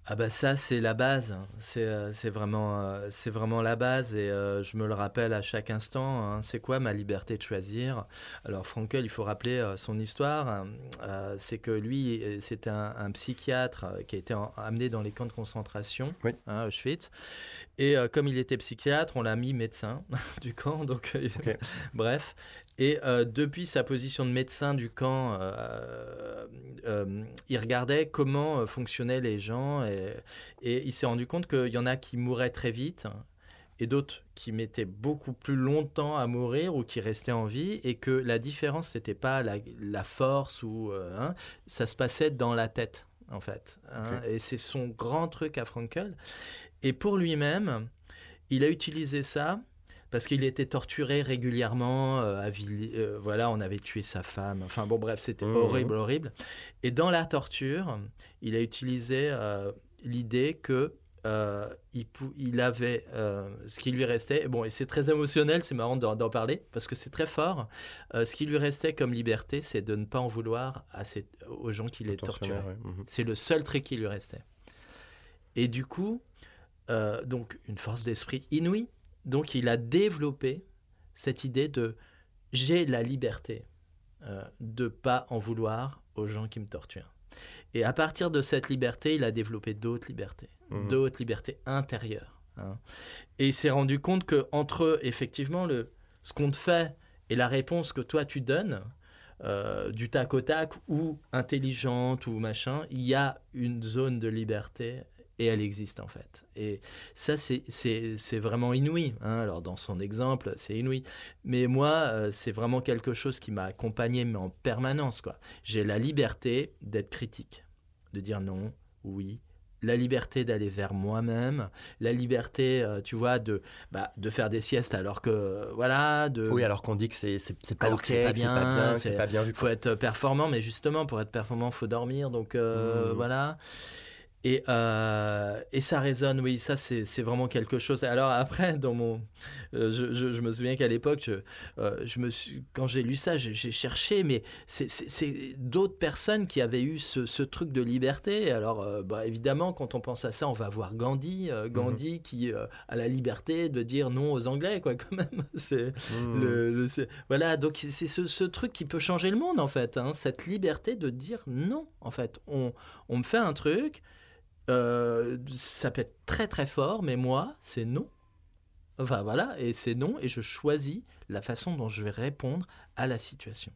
Ah bah ça c'est la base, c'est vraiment, c'est vraiment la base et je me le rappelle à chaque instant, hein. c'est quoi ma liberté de choisir? Alors Frankel, il faut rappeler son histoire, hein. c'est que lui c'était un, psychiatre qui a été amené dans les camps de concentration hein, Auschwitz et euh, comme il était psychiatre, on l'a mis médecin [laughs] du camp. Donc, euh, [laughs] bref. Et euh, depuis sa position de médecin du camp, il regardait comment fonctionnaient les gens et, et il s'est rendu compte qu'il y en a qui mouraient très vite et d'autres qui mettaient beaucoup plus longtemps à mourir ou qui restaient en vie et que la différence, n'était pas la, la, force ou hein, ça se passait dans la tête en fait. Hein. Et c'est son grand truc à Frankel. Et pour lui-même, il a utilisé ça parce qu'il était torturé régulièrement. Euh, euh, voilà, on avait tué sa femme. Enfin bon, bref, c'était mmh. horrible, horrible. Et dans la torture, il a utilisé euh, l'idée que il, il, avait ce qui lui restait. Bon, et c'est très émotionnel, c'est marrant d'en parler parce que c'est très fort. ce qui lui restait comme liberté, c'est de ne pas en vouloir à aux gens qui les torturaient. Mmh. C'est le seul truc qui lui restait. Et du coup, donc une force d'esprit inouïe. Donc il a développé cette idée de j'ai la liberté euh, de pas en vouloir aux gens qui me torturent. Et à partir de cette liberté, il a développé d'autres libertés, mmh. d'autres libertés intérieures. Hein. Et il s'est rendu compte que entre effectivement le ce qu'on te fait et la réponse que toi tu donnes, euh, du tac au tac ou intelligente ou machin, il y a une zone de liberté et elle existe en fait. Et ça, c'est vraiment inouï. Hein. Alors dans son exemple, c'est inouï. Mais moi, euh, c'est vraiment quelque chose qui m'a accompagné mais en permanence. J'ai la liberté d'être critique, de dire non, oui, la liberté d'aller vers moi-même, la liberté, euh, tu vois, de, bah, de faire des siestes alors que, voilà, de... Oui, alors qu'on dit que c'est pas ok, c'est pas bien, c'est pas bien, Il faut être performant, mais justement, pour être performant, il faut dormir, donc euh, mmh. voilà. Et, euh, et, ça résonne, oui, ça c'est vraiment quelque chose. Alors après, dans mon, euh, je, je, me souviens qu'à l'époque, je, euh, je, me suis, quand j'ai lu ça, j'ai cherché, mais c'est d'autres personnes qui avaient eu ce, ce, truc de liberté. Alors bah, évidemment, quand on pense à ça, on va voir Gandhi, Gandhi mhm. qui a la liberté de dire non aux Anglais, quoi, quand même. [laughs] C'est mhm. le, voilà, donc c'est ce, ce, truc qui peut changer le monde en fait, hein, cette liberté de dire non. En fait, on, on me fait un truc. Euh, ça peut être très très fort, mais moi, c'est non. Enfin voilà, et c'est non, et je choisis la façon dont je vais répondre à la situation.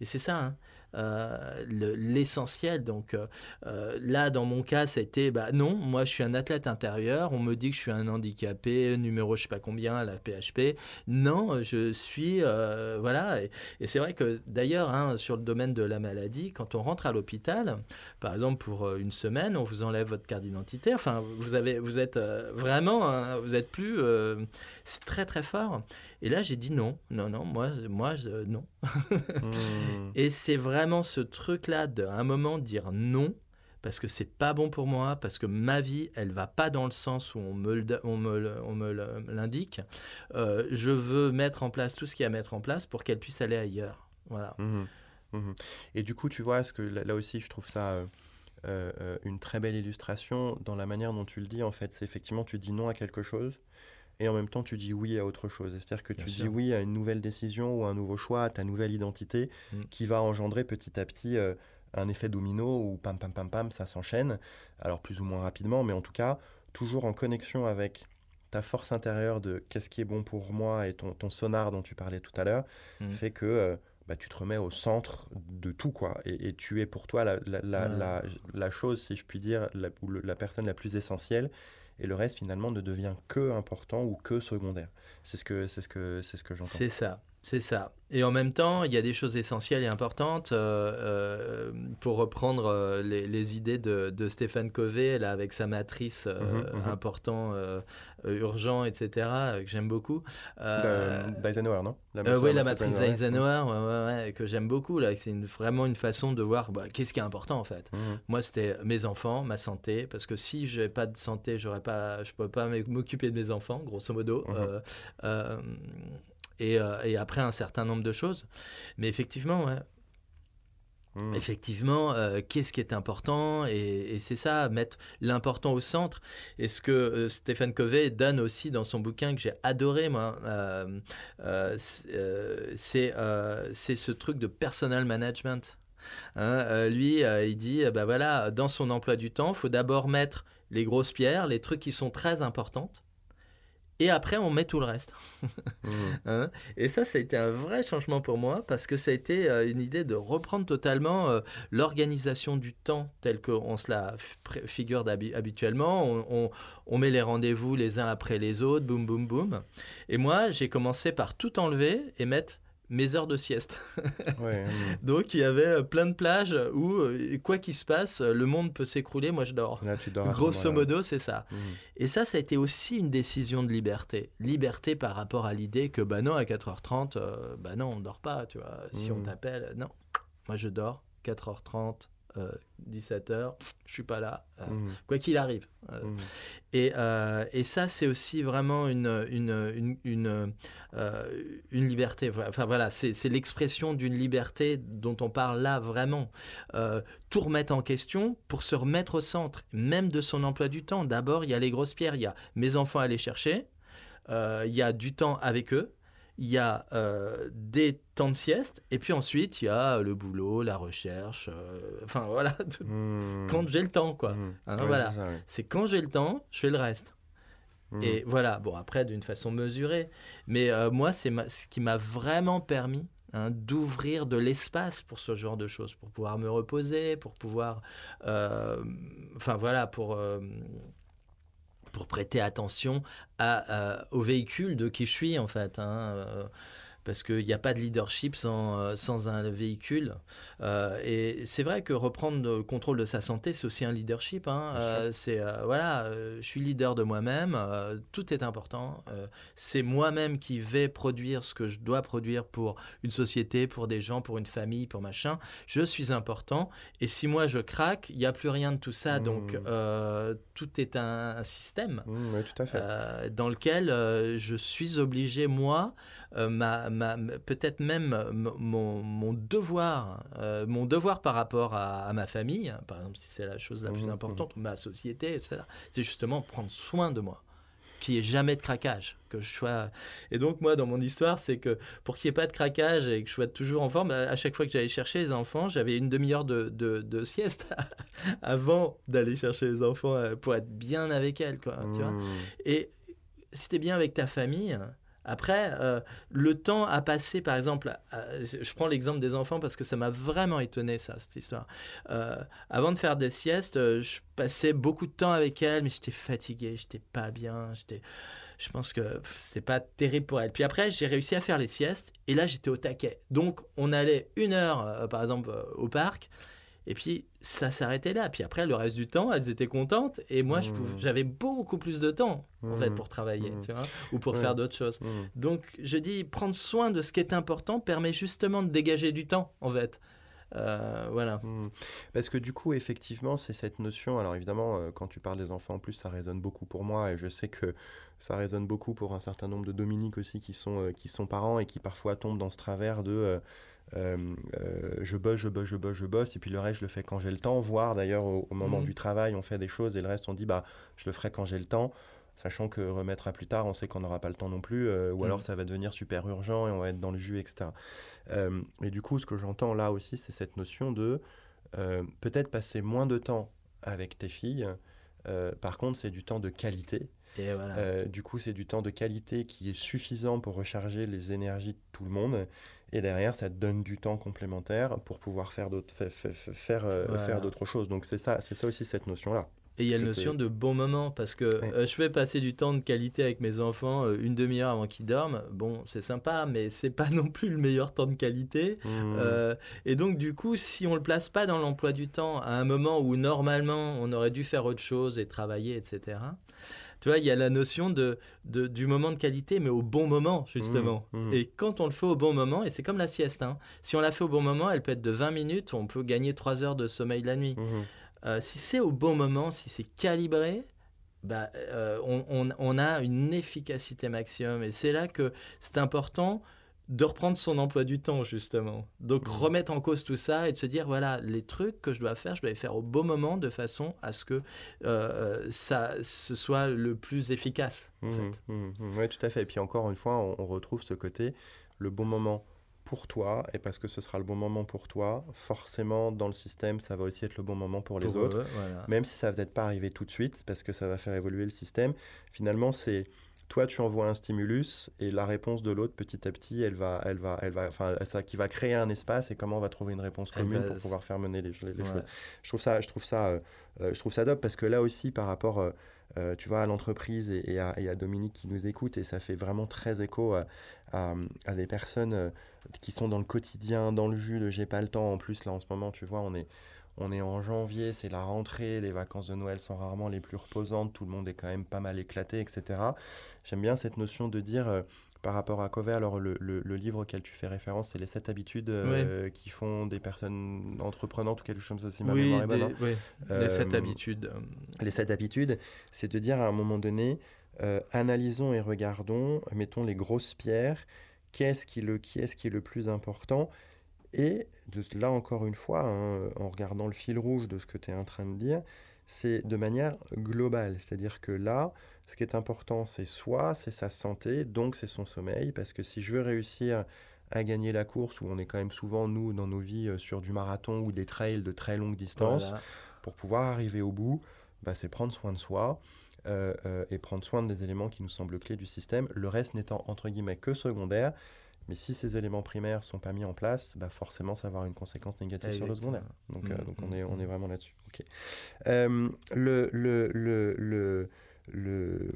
Et c'est ça, hein. Euh, l'essentiel. Donc euh, euh, là, dans mon cas, été, bah non, moi je suis un athlète intérieur, on me dit que je suis un handicapé, numéro je sais pas combien à la PHP. Non, je suis, voilà. Et, c'est vrai que d'ailleurs, hein, sur le domaine de la maladie, quand on rentre à l'hôpital, par exemple pour une semaine, on vous enlève votre carte d'identité. Enfin, vous avez, vous êtes vraiment, hein, vous êtes plus, c'est très très fort. Et là, j'ai dit non, non, non, moi, moi, non. Hmm. Et c'est vraiment ce truc-là d'un un moment dire non parce que c'est pas bon pour moi, parce que ma vie, elle va pas dans le sens où on me, on me, on me l'indique. Euh, je veux mettre en place tout ce qu'il y a à mettre en place pour qu'elle puisse aller ailleurs. Voilà. Hmm. Hmm. Et du coup, tu vois, ce que là, aussi, je trouve ça euh, euh, une très belle illustration dans la manière dont tu le dis. En fait, c'est effectivement, tu dis non à quelque chose et en même temps tu dis oui à autre chose. C'est-à-dire que tu dis oui à une nouvelle décision ou un nouveau choix, à ta nouvelle identité mm. qui va engendrer petit à petit euh, un effet domino où pam pam pam pam ça s'enchaîne, alors plus ou moins rapidement, mais en tout cas toujours en connexion avec ta force intérieure de qu'est-ce qui est bon pour moi et ton, ton sonar dont tu parlais tout à l'heure Mm. fait que euh, bah, tu te remets au centre de tout, quoi. Et, et tu es pour toi la, la, la, Ouais. la, la chose, si je puis dire, ou la personne la plus essentielle. Et le reste, finalement, ne devient que important ou que secondaire. C'est ce que, c'est ce que, c'est ce que j'entends. C'est ça, c'est ça. Et en même temps, il y a des choses essentielles et importantes. euh, euh, pour reprendre euh, les, les idées de, de Stéphane Covey, là, avec sa matrice euh, Mhm, mhm. important, urgent, etc., que j'aime beaucoup. De- D'Eisenhower, non? Oui, la matrice d'Eisenhower. d'Eisenhower, ouais, ouais, ouais, que j'aime beaucoup. Là, c'est une- vraiment une façon de voir bah, qu'est-ce qui est important en fait. Mhm. Moi, c'était mes enfants, ma santé, parce que si je n'avais pas de santé, j'aurais pas, je ne peux pas m'occuper de mes enfants, grosso modo. Euh, et, euh, et après, un certain nombre de choses. Mais effectivement, ouais, Mhm. effectivement, euh, qu'est-ce qui est important et, et c'est ça, mettre l'important au centre. Et ce que euh, Stéphane Covey donne aussi dans son bouquin que j'ai adoré, moi, euh, euh, c'est ce truc de personal management. Hein, lui, il dit, bah voilà, dans son emploi du temps, il faut d'abord mettre les grosses pierres, les trucs qui sont très importantes. Et après, on met tout le reste. Mhm. [laughs] Hein? Et ça, ça a été un vrai changement pour moi parce que ça a été euh, une idée de reprendre totalement euh, l'organisation du temps telle qu'on se la figure habituellement. On, on- on met les rendez-vous les uns après les autres, boum, boum, boum. Et moi, j'ai commencé par tout enlever et mettre mes heures de sieste. [laughs] Ouais. Donc, il y avait euh, plein de plages où, euh, quoi qu'il se passe, le monde peut s'écrouler, moi je dors. Là, tu dors Grosso modo, c'est ça. Mhm. Et ça, ça a été aussi une décision de liberté. Liberté par rapport à l'idée que, bah non, à 4h30, euh, bah non, on dort pas, tu vois. Si on Mhm. t'appelle, non. Moi, je dors, 4h30, euh, 17h, je suis pas là, euh, Mhm. quoi qu'il arrive. Euh, Mhm. et, euh, et ça, c'est aussi vraiment une, une, une, une, euh, une liberté. Enfin voilà, c'est c'est l'expression d'une liberté dont on parle là vraiment. Euh, tout remettre en question pour se remettre au centre, même de son emploi du temps. D'abord, il y a les grosses pierres, il y a mes enfants à aller chercher, euh, il y a du temps avec eux. Il y a euh, des temps de sieste, et puis ensuite il y a le boulot, la recherche, euh, enfin voilà, [laughs] tout- Mhm. quand j'ai le temps quoi. Mhm. Hein, Ouais, voilà. c'est ouais. Quand j'ai le temps, je fais le reste. Mhm. Et voilà, bon, après, d'une façon mesurée. Mais euh, moi, c'est ce qui m'a vraiment permis hein, d'ouvrir de l'espace pour ce genre de choses, pour pouvoir me reposer, pour pouvoir. euh, Enfin, voilà, pour. euh, pour prêter attention euh, au véhicule de qui je suis, en fait. hein, euh, parce qu'il n'y a pas de leadership sans, euh, sans un véhicule. Euh, et c'est vrai que reprendre le contrôle de sa santé, c'est aussi un leadership. hein. Euh, c'est euh, voilà, je suis leader de moi-même. tout est important. c'est moi-même qui vais produire ce que je dois produire pour une société, pour des gens, pour une famille, pour machin. Je suis important. Et si moi je craque, il n'y a plus rien de tout ça. Donc Mm. euh, tout est un, un système. Ouais, tout à fait. Euh, dans lequel je suis obligé, moi, ma, ma- peut-être même m- mon, mon devoir, euh, mon devoir par rapport à, à ma famille, hein, par exemple, si c'est la chose la plus Mhm, importante, ou ma société, etc., c'est justement prendre soin de moi, qu'il n'y ait jamais de craquage, que je sois... Et donc, moi, dans mon histoire, c'est que pour qu'il n'y ait pas de craquage et que je sois toujours en forme, à chaque fois que j'allais chercher les enfants, j'avais une demi-heure de, de, de sieste [laughs] avant d'aller chercher les enfants euh, pour être bien avec elles, quoi, tu vois Mhm. et si t'es bien avec ta famille, après, euh, le temps à passer, par exemple, je prends l'exemple des enfants parce que ça m'a vraiment étonné, ça, cette histoire. Euh, avant de faire des siestes, euh, je passais beaucoup de temps avec elles, mais j'étais fatigué, j'étais pas bien, j'étais... Je pense que c'était pas terrible pour elles. Puis après, j'ai réussi à faire les siestes et là, j'étais au taquet. Donc, on allait une heure, par exemple, au parc. Et puis, ça s'arrêtait là. Puis après, le reste du temps, elles étaient contentes. Et moi, Mmh. j'avais beaucoup plus de temps, en fait, Mmh. pour travailler, Mmh. tu vois, ou pour faire d'autres choses. Donc, je dis, prendre soin de ce qui est important permet justement de dégager du temps, en fait. Euh, voilà. Parce que du coup, effectivement, c'est cette notion. Alors évidemment, euh, quand tu parles des enfants, en plus, ça résonne beaucoup pour moi, et je sais que ça résonne beaucoup pour un certain nombre de Dominique aussi qui sont, euh, qui sont parents et qui parfois tombent dans ce travers de euh, euh, je bosse, je bosse, je bosse, je bosse, et puis le reste, je le fais quand j'ai le temps. Voire d'ailleurs, au, au moment Mhm. du travail, on fait des choses et le reste, on dit bah, je le ferai quand j'ai le temps. Sachant que remettre à plus tard, on sait qu'on n'aura pas le temps non plus, euh, ou alors Mhm. ça va devenir super urgent et on va être dans le jus, etc. Et du coup, ce que j'entends là aussi, c'est cette notion de peut-être passer moins de temps avec tes filles. Par contre, c'est du temps de qualité. Du coup, c'est du temps de qualité qui est suffisant pour recharger les énergies de tout le monde. Et derrière, ça te donne du temps complémentaire pour pouvoir faire d'autres, faire, euh, faire d'autres choses. Donc c'est ça, c'est ça aussi cette notion-là. Et il y a la notion de bon moment, parce que euh, je fais passer du temps de qualité avec mes enfants euh, une demi-heure avant qu'ils dorment. Bon, c'est sympa, mais c'est pas [laughs] non plus le meilleur temps de qualité. Mmh. Euh, et donc, du coup, si on le place pas dans l'emploi du temps à un moment où normalement on aurait dû faire autre chose et travailler, etc. Tu vois, il y a la notion de, de, du moment de qualité, mais au bon moment, justement. Mmh, mmh. Et quand on le fait au bon moment, et c'est comme la sieste, hein, si on la fait au bon moment, elle peut être de 20 minutes, on peut gagner 3 heures de sommeil la nuit. Euh, si c'est au bon moment, si c'est calibré, bah, euh, on, a une efficacité maximum. Et c'est là que c'est important de reprendre son emploi du temps, justement. Donc mmh. remettre en cause tout ça et de se dire, voilà, les trucs que je dois faire, je dois les faire au bon moment de façon à ce que euh, ça ce soit le plus efficace. En mmh, fait. Mmh, oui, tout à fait. Et puis encore une fois, on retrouve ce côté, le bon moment pour toi et parce que ce sera le bon moment pour toi, forcément dans le système, ça va aussi être le bon moment pour les autres. Même si ça va peut-être pas arriver tout de suite parce que ça va faire évoluer le système. Finalement, c'est toi tu envoies un stimulus et la réponse de l'autre petit à petit, elle va elle va elle va enfin ça qui va créer un espace et comment on va trouver une réponse commune pour pouvoir faire mener les, les, choses. Je trouve ça je trouve ça euh, euh, je trouve ça top parce que là aussi par rapport euh, tu vois, à l'entreprise et, à, Dominique qui nous écoute, et ça fait vraiment très écho à, des personnes qui sont dans le quotidien, dans le jus de j'ai pas le temps. En plus, là, en ce moment, tu vois, on est, on est en janvier, c'est la rentrée, les vacances de Noël sont rarement les plus reposantes, tout le monde est quand même pas mal éclaté, etc. J'aime bien cette notion de dire, euh, par rapport à Covey, alors le, le, livre auquel tu fais référence, c'est les sept habitudes euh, qui font des personnes entreprenantes ou quelque chose comme ça, si ma oui, mémoire est bonne. oui. les sept euh, habitudes. Les sept habitudes, c'est de dire à un moment donné, analysons et regardons, mettons les grosses pierres, qu'est-ce qui, le, qui, est -ce qui est le plus important et de, là encore une fois, hein, en regardant le fil rouge de ce que tu es en train de dire, c'est de manière globale. C'est-à-dire que là, ce qui est important, c'est soit c'est sa santé, donc c'est son sommeil, parce que si je veux réussir à gagner la course, où on est quand même souvent, nous, dans nos vies, euh, sur du marathon ou des trails de très longue distance, pour pouvoir arriver au bout, bah, c'est prendre soin de soi. Euh, euh, et prendre soin des éléments qui nous semblent clés du système, le reste n'étant entre guillemets que secondaire. Mais si ces éléments primaires sont pas mis en place, bah forcément, ça va avoir une conséquence négative sur le secondaire. Donc, donc on, est, on est vraiment là-dessus. le, le, le le,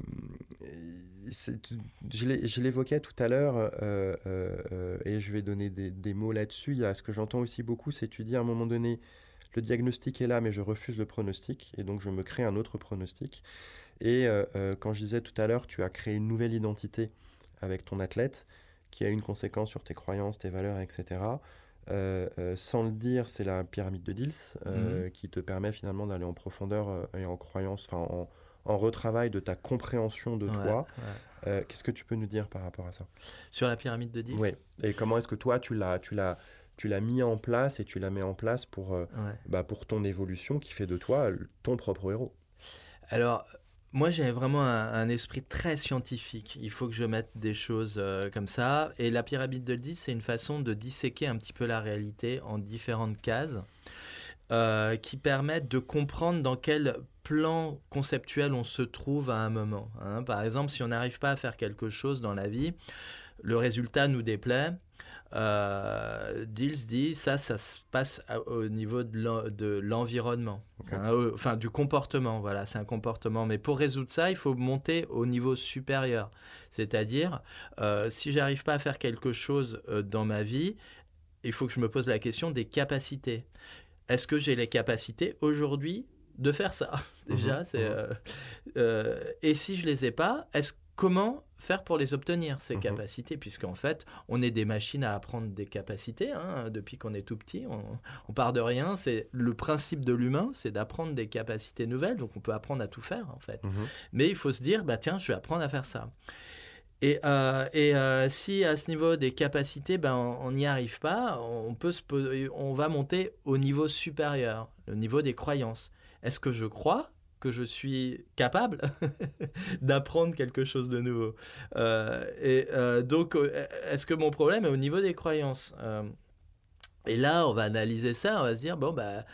je l'évoquais tout à l'heure euh, euh, et je vais donner des, mots là-dessus. Il y a ce que j'entends aussi beaucoup, c'est tu dis à un moment donné, le diagnostic est là, mais je refuse le pronostic et donc je me crée un autre pronostic. Et euh, quand je disais tout à l'heure, tu as créé une nouvelle identité avec ton athlète qui a une conséquence sur tes croyances, tes valeurs, etc. sans le dire, c'est la pyramide de Dils mm-hmm. qui te permet finalement d'aller en profondeur et en croyance, enfin en, en retravail de ta compréhension de toi. Euh, qu'est-ce que tu peux nous dire par rapport à ça? Sur la pyramide de Dix Oui. Et comment est-ce que toi, tu l'as, tu l'as, tu l'as mis en place et tu la mets en place pour, euh, bah, pour ton évolution qui fait de toi ton propre héros? Alors, moi, j'ai vraiment un, esprit très scientifique. Il faut que je mette des choses euh, comme ça. Et la pyramide de 10, c'est une façon de disséquer un petit peu la réalité en différentes cases. qui permettent de comprendre dans quel plan conceptuel on se trouve à un moment. Hein. Par exemple, si on n'arrive pas à faire quelque chose dans la vie, le résultat nous déplaît. Euh, Dills dit ça, ça se passe au niveau de l'environnement, hein, enfin du comportement. Voilà, c'est un comportement. Mais pour résoudre ça, il faut monter au niveau supérieur. C'est-à-dire, euh, si j'arrive pas à faire quelque chose euh, dans ma vie, il faut que je me pose la question des capacités. Est-ce que j'ai les capacités aujourd'hui de faire ça? [laughs] Déjà mhm, c'est mhm. Euh, euh, et si je les ai pas est-ce comment faire pour les obtenir ces mhm. capacités puisqu'en fait on est des machines à apprendre des capacités hein, depuis qu'on est tout petit. On, part de rien c'est le principe de l'humain c'est d'apprendre des capacités nouvelles donc on peut apprendre à tout faire en fait. Mais il faut se dire bah tiens je vais apprendre à faire ça. Et, euh, et si à ce niveau des capacités, ben, on n'y arrive pas, on, peut se, on va monter au niveau supérieur, le niveau des croyances. Est-ce que je crois que je suis capable [laughs] d'apprendre quelque chose de nouveau euh, Et euh, donc, euh, est-ce que mon problème est au niveau des croyances Et là, on va analyser ça, on va se dire, bon, bah,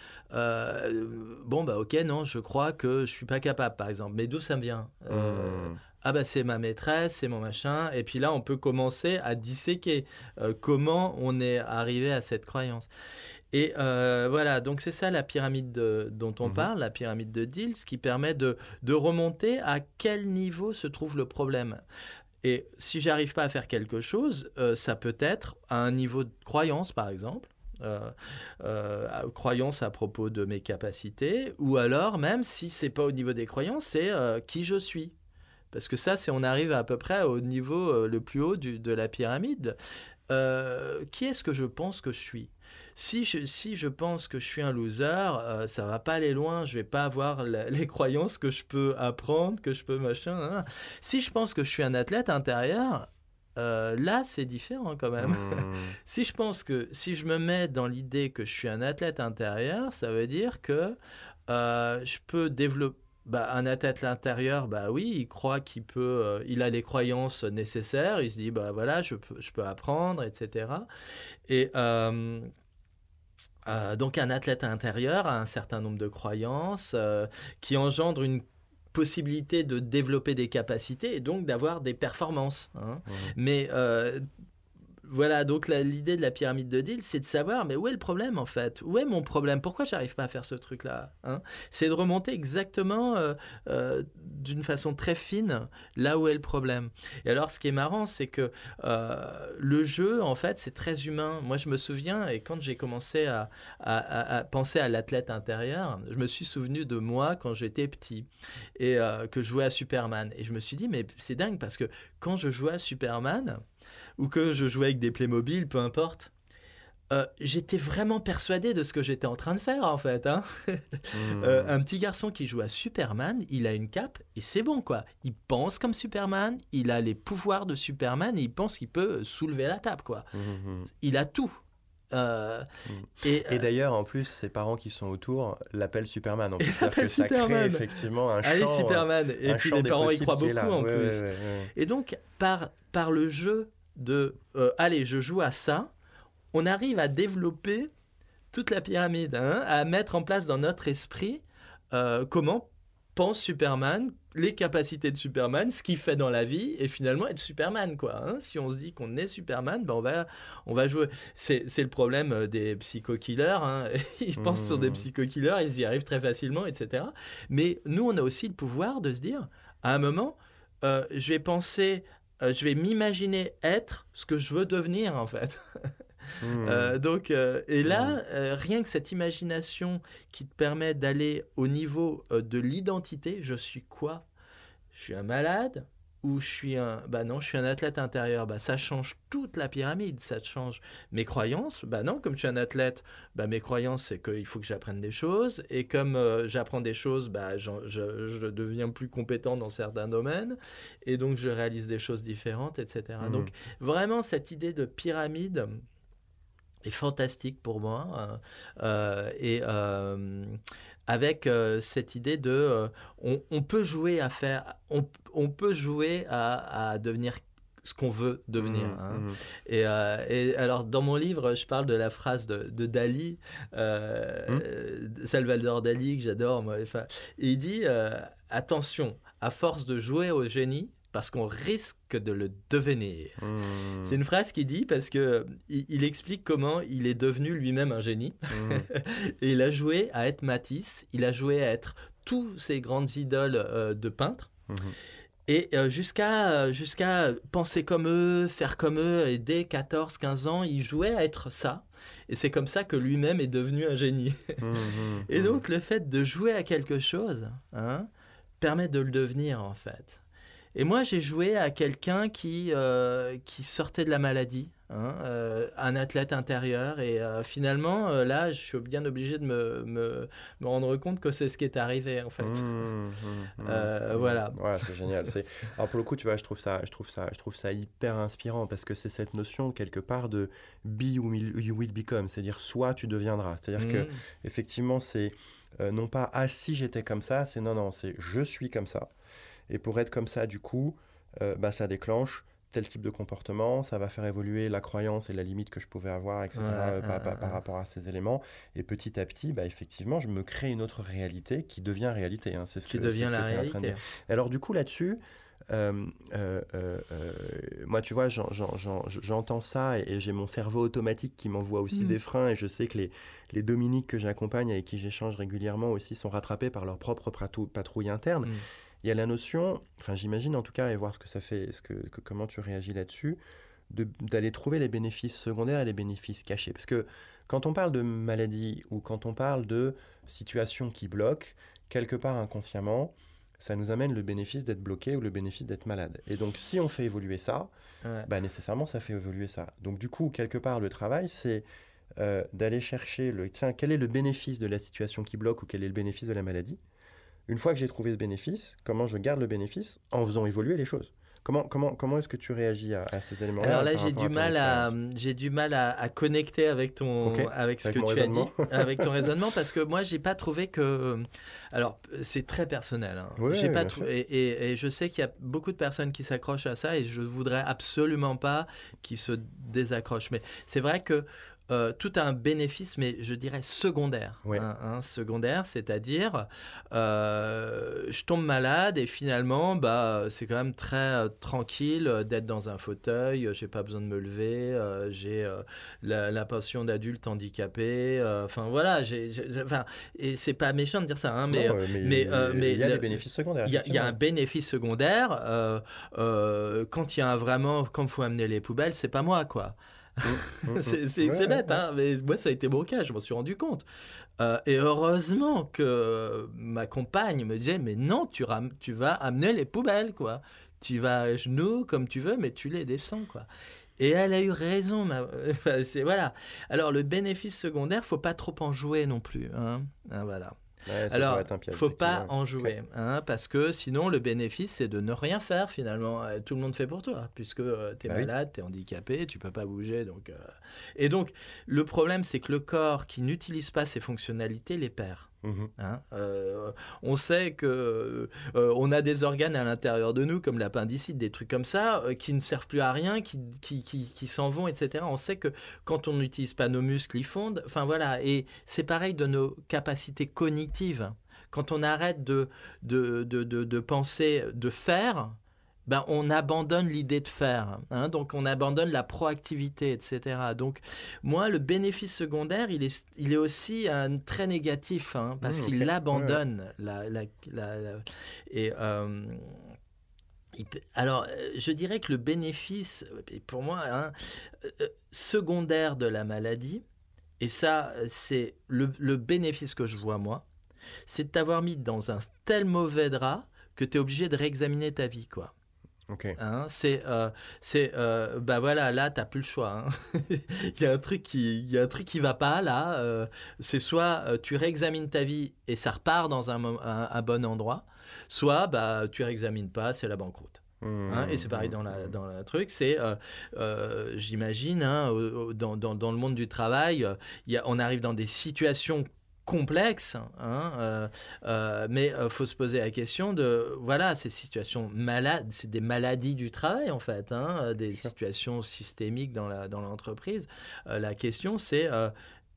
bon, bah, ok, non, je crois que je suis pas capable, par exemple. Mais d'où ça me vient? Mmh. Ah, bah, c'est ma maîtresse, c'est mon machin. Et puis là, on peut commencer à disséquer euh, comment on est arrivé à cette croyance. Et voilà, donc c'est ça la pyramide dont on mmh parle, la pyramide de Dill, ce qui permet de, de remonter à quel niveau se trouve le problème. Et si j'arrive pas à faire quelque chose, ça peut être à un niveau de croyance, par exemple, euh, euh, croyances à propos de mes capacités, ou alors même si c'est pas au niveau des croyances, c'est euh, qui je suis. Parce que ça, c'est on arrive à peu près au niveau le plus haut de la pyramide. qui est-ce que je pense que je suis? Si je, si je pense que je suis un loser, ça va pas aller loin, je vais pas avoir les croyances que je peux apprendre, que je peux machin. Si je pense que je suis un athlète intérieur, euh, là, c'est différent quand même. Hmm. [laughs] si je pense que si je me mets dans l'idée que je suis un athlète intérieur, ça veut dire que euh, je peux développer. Bah, un athlète intérieur, bah oui, il croit qu'il peut, euh, il a les croyances nécessaires. Il se dit, bah voilà, je peux, je peux apprendre, etc. Et donc un athlète intérieur a un certain nombre de croyances qui engendrent une possibilité de développer des capacités et donc d'avoir des performances. Hein. Mais euh, voilà, donc l'idée de la pyramide de deal, c'est de savoir, mais où est le problème en fait? Où est mon problème? Pourquoi j'arrive pas à faire ce truc-là hein? C'est de remonter exactement euh, euh, d'une façon très fine là où est le problème. Et alors, ce qui est marrant, c'est que euh, le jeu, en fait, c'est très humain. Moi, je me souviens, et quand j'ai commencé à, à, penser à l'athlète intérieur, je me suis souvenu de moi quand j'étais petit et que je jouais à Superman. Et je me suis dit, mais c'est dingue parce que quand je jouais à Superman, ou que je jouais avec des Playmobil, peu importe. Euh, j'étais vraiment persuadé de ce que j'étais en train de faire en fait. Hein. [laughs] Hmm. Euh, un petit garçon qui joue à Superman, il a une cape et c'est bon quoi. Il pense comme Superman, il a les pouvoirs de Superman et il pense qu'il peut soulever la table quoi. Hmm, hmm, il a tout. Euh, et, d'ailleurs, en plus, ses parents qui sont autour l'appellent Superman. En plus, [laughs] que ça crée effectivement un Allez, Superman. Et puis les parents y croient beaucoup en plus. et donc, par, par le jeu de euh, allez, je joue à ça, on arrive à développer toute la pyramide, hein, à mettre en place dans notre esprit euh, comment pense Superman, les capacités de Superman, ce qu'il fait dans la vie, et finalement être Superman. Quoi, hein. Si on se dit qu'on est Superman, ben on, va, on va jouer. C'est, le problème euh, des psycho-killers. Hein. [laughs] Ils pensent sur des mmh. psycho-killers, ils y arrivent très facilement, etc. Mais nous, on a aussi le pouvoir de se dire, à un moment, je vais penser euh, je vais m'imaginer être ce que je veux devenir en fait. [laughs] Hmm. Euh, donc, euh, et là, hmm. rien que cette imagination qui te permet d'aller au niveau de l'identité, je suis quoi? Je suis un malade ou je suis un bah non je suis un athlète intérieur. Bah ça change toute la pyramide ça change mes croyances. Bah non comme je suis un athlète bah mes croyances c'est qu'il faut que j'apprenne des choses. Et comme euh, j'apprends des choses bah je, je, deviens plus compétent dans certains domaines. Et donc je réalise des choses différentes etc mmh. donc vraiment cette idée de pyramide est fantastique pour moi euh, euh, et avec euh, cette idée de euh, on, peut jouer à faire, on, peut jouer à, devenir ce qu'on veut devenir. Mmh, hein. mmh. Euh, et, alors, dans mon livre, je parle de la phrase de, Dali, mmh. Salvador Dali, que j'adore. il dit Attention, à force de jouer au génie, parce qu'on risque de le devenir. Hmm. C'est une phrase qu'il dit parce que il, explique comment il est devenu lui-même un génie. Hmm. [laughs] et il a joué à être Matisse, il a joué à être tous ces grandes idoles euh, de peintres. Hmm. Et euh, jusqu'à jusqu'à penser comme eux, faire comme eux, et dès 14-15 ans, il jouait à être ça. Et c'est comme ça que lui-même est devenu un génie. [laughs] et donc le fait de jouer à quelque chose hein, permet de le devenir en fait. Et moi, j'ai joué à quelqu'un qui, euh, qui sortait de la maladie, hein, euh, un athlète intérieur. Et euh, finalement, là, je suis bien obligé de me, me, me rendre compte que c'est ce qui est arrivé, en fait. Mmh, mmh, [laughs] mmh, voilà. Ouais, c'est génial. Alors, pour le coup, tu vois, je trouve ça, je trouve ça, je trouve ça hyper inspirant parce que c'est cette notion, quelque part, de be ou you will become. C'est-à-dire, soit tu deviendras. C'est-à-dire que, effectivement, c'est non pas ah si j'étais comme ça, c'est non, non, c'est je suis comme ça. Et pour être comme ça, du coup, euh, bah, ça déclenche tel type de comportement, ça va faire évoluer la croyance et la limite que je pouvais avoir, etc., par, rapport à ces éléments. Et petit à petit, bah, effectivement, je me crée une autre réalité qui devient réalité. Hein. C'est ce qui devient la réalité. Alors du coup, là-dessus, euh, euh, euh, moi, tu vois, j'entends ça et, j'ai mon cerveau automatique qui m'envoie aussi mm. des freins et je sais que les, les Dominiques que j'accompagne, avec qui j'échange régulièrement aussi, sont rattrapés par leur propre patrouille interne. Mm. Il y a la notion, enfin j'imagine en tout cas, et voir ce que ça fait, ce que, comment tu réagis là-dessus, d'aller trouver les bénéfices secondaires et les bénéfices cachés. Parce que quand on parle de maladie ou quand on parle de situation qui bloque, quelque part inconsciemment, ça nous amène le bénéfice d'être bloqué ou le bénéfice d'être malade. Et donc, si on fait évoluer ça, bah, nécessairement, ça fait évoluer ça. Donc, du coup, quelque part, le travail, c'est euh, d'aller chercher le tiens, quel est le bénéfice de la situation qui bloque ou quel est le bénéfice de la maladie? Une fois que j'ai trouvé ce bénéfice, comment je garde le bénéfice en faisant évoluer les choses? Comment, comment, comment est-ce que tu réagis à, ces éléments Alors là, j'ai du, mal à, j'ai du mal à, connecter avec, ton, avec ce que tu as dit, [laughs] avec ton [laughs] raisonnement, parce que moi, j'ai pas trouvé que. Alors, c'est très personnel. Hein. j'ai pas et, et, je sais qu'il y a beaucoup de personnes qui s'accrochent à ça, et je voudrais absolument pas qu'ils se désaccrochent. Mais c'est vrai que euh, tout a un bénéfice, mais je dirais secondaire. Hein, hein, secondaire, c'est-à-dire, euh, je tombe malade et finalement, bah, c'est quand même très euh, tranquille d'être dans un fauteuil. J'ai pas besoin de me lever. j'ai la, pension d'adulte handicapé. Enfin voilà, j'ai, enfin, et c'est pas méchant de dire ça, hein, mais, mais, mais, il y a des bénéfices secondaires. Il y, a un bénéfice secondaire quand il y a vraiment, quand il faut amener les poubelles, c'est pas moi, quoi. Mmh, mmh, mmh. [laughs] c'est bête, hein, mais moi ça a été mon cas, je m'en suis rendu compte. Euh, et heureusement que ma compagne me disait, mais non, tu, tu vas amener les poubelles, quoi. Tu vas à genoux comme tu veux, mais tu les descends, quoi. Et elle a eu raison. Ma... [laughs] voilà. Alors le bénéfice secondaire, faut pas trop en jouer non plus. Hein. hein Alors, il faut pas en jouer, hein, parce que sinon le bénéfice c'est de ne rien faire finalement. Euh, tout le monde fait pour toi, puisque euh, tu es bah malade, tu es handicapé, tu peux pas bouger. Donc, euh. Et donc le problème c'est que le corps qui n'utilise pas ses fonctionnalités les perd. Mmh hein, euh, on sait que euh, on a des organes à l'intérieur de nous, comme l'appendicite, des trucs comme ça, euh, qui ne servent plus à rien, qui, qui, qui, s'en vont, etc. On sait que quand on n'utilise pas nos muscles, ils fondent. Enfin voilà, et c'est pareil de nos capacités cognitives. Quand on arrête de, de, de, de, de penser, de faire, ben, on abandonne l'idée de faire. Hein, donc on abandonne la proactivité, etc. Donc moi, le bénéfice secondaire, il est, il est aussi un, très négatif, hein, parce mmh, qu'il abandonne la, et euh, alors, euh, je dirais que le bénéfice, pour moi, hein, euh, secondaire de la maladie, et ça, c'est le, le bénéfice que je vois moi, c'est de t'avoir mis dans un tel mauvais drap que tu es obligé de réexaminer ta vie, quoi. Hein, c'est, euh, c'est, euh, bah voilà, là, t'as plus le choix. Hein. [laughs] il y a un truc qui, il y a un truc qui va pas là. Euh, c'est soit tu réexamines ta vie et ça repart dans un, un, bon endroit, soit bah tu réexamines pas, c'est la banqueroute. Mmh. Hein, et c'est pareil dans la dans le truc, c'est j'imagine dans, dans, dans, le monde du travail, y a, on arrive dans des situations complexe, hein, euh, euh, mais il euh, faut se poser la question de, voilà, ces situations malades, c'est des maladies du travail en fait, hein, des situations systémiques dans l'entreprise. La, dans la question c'est,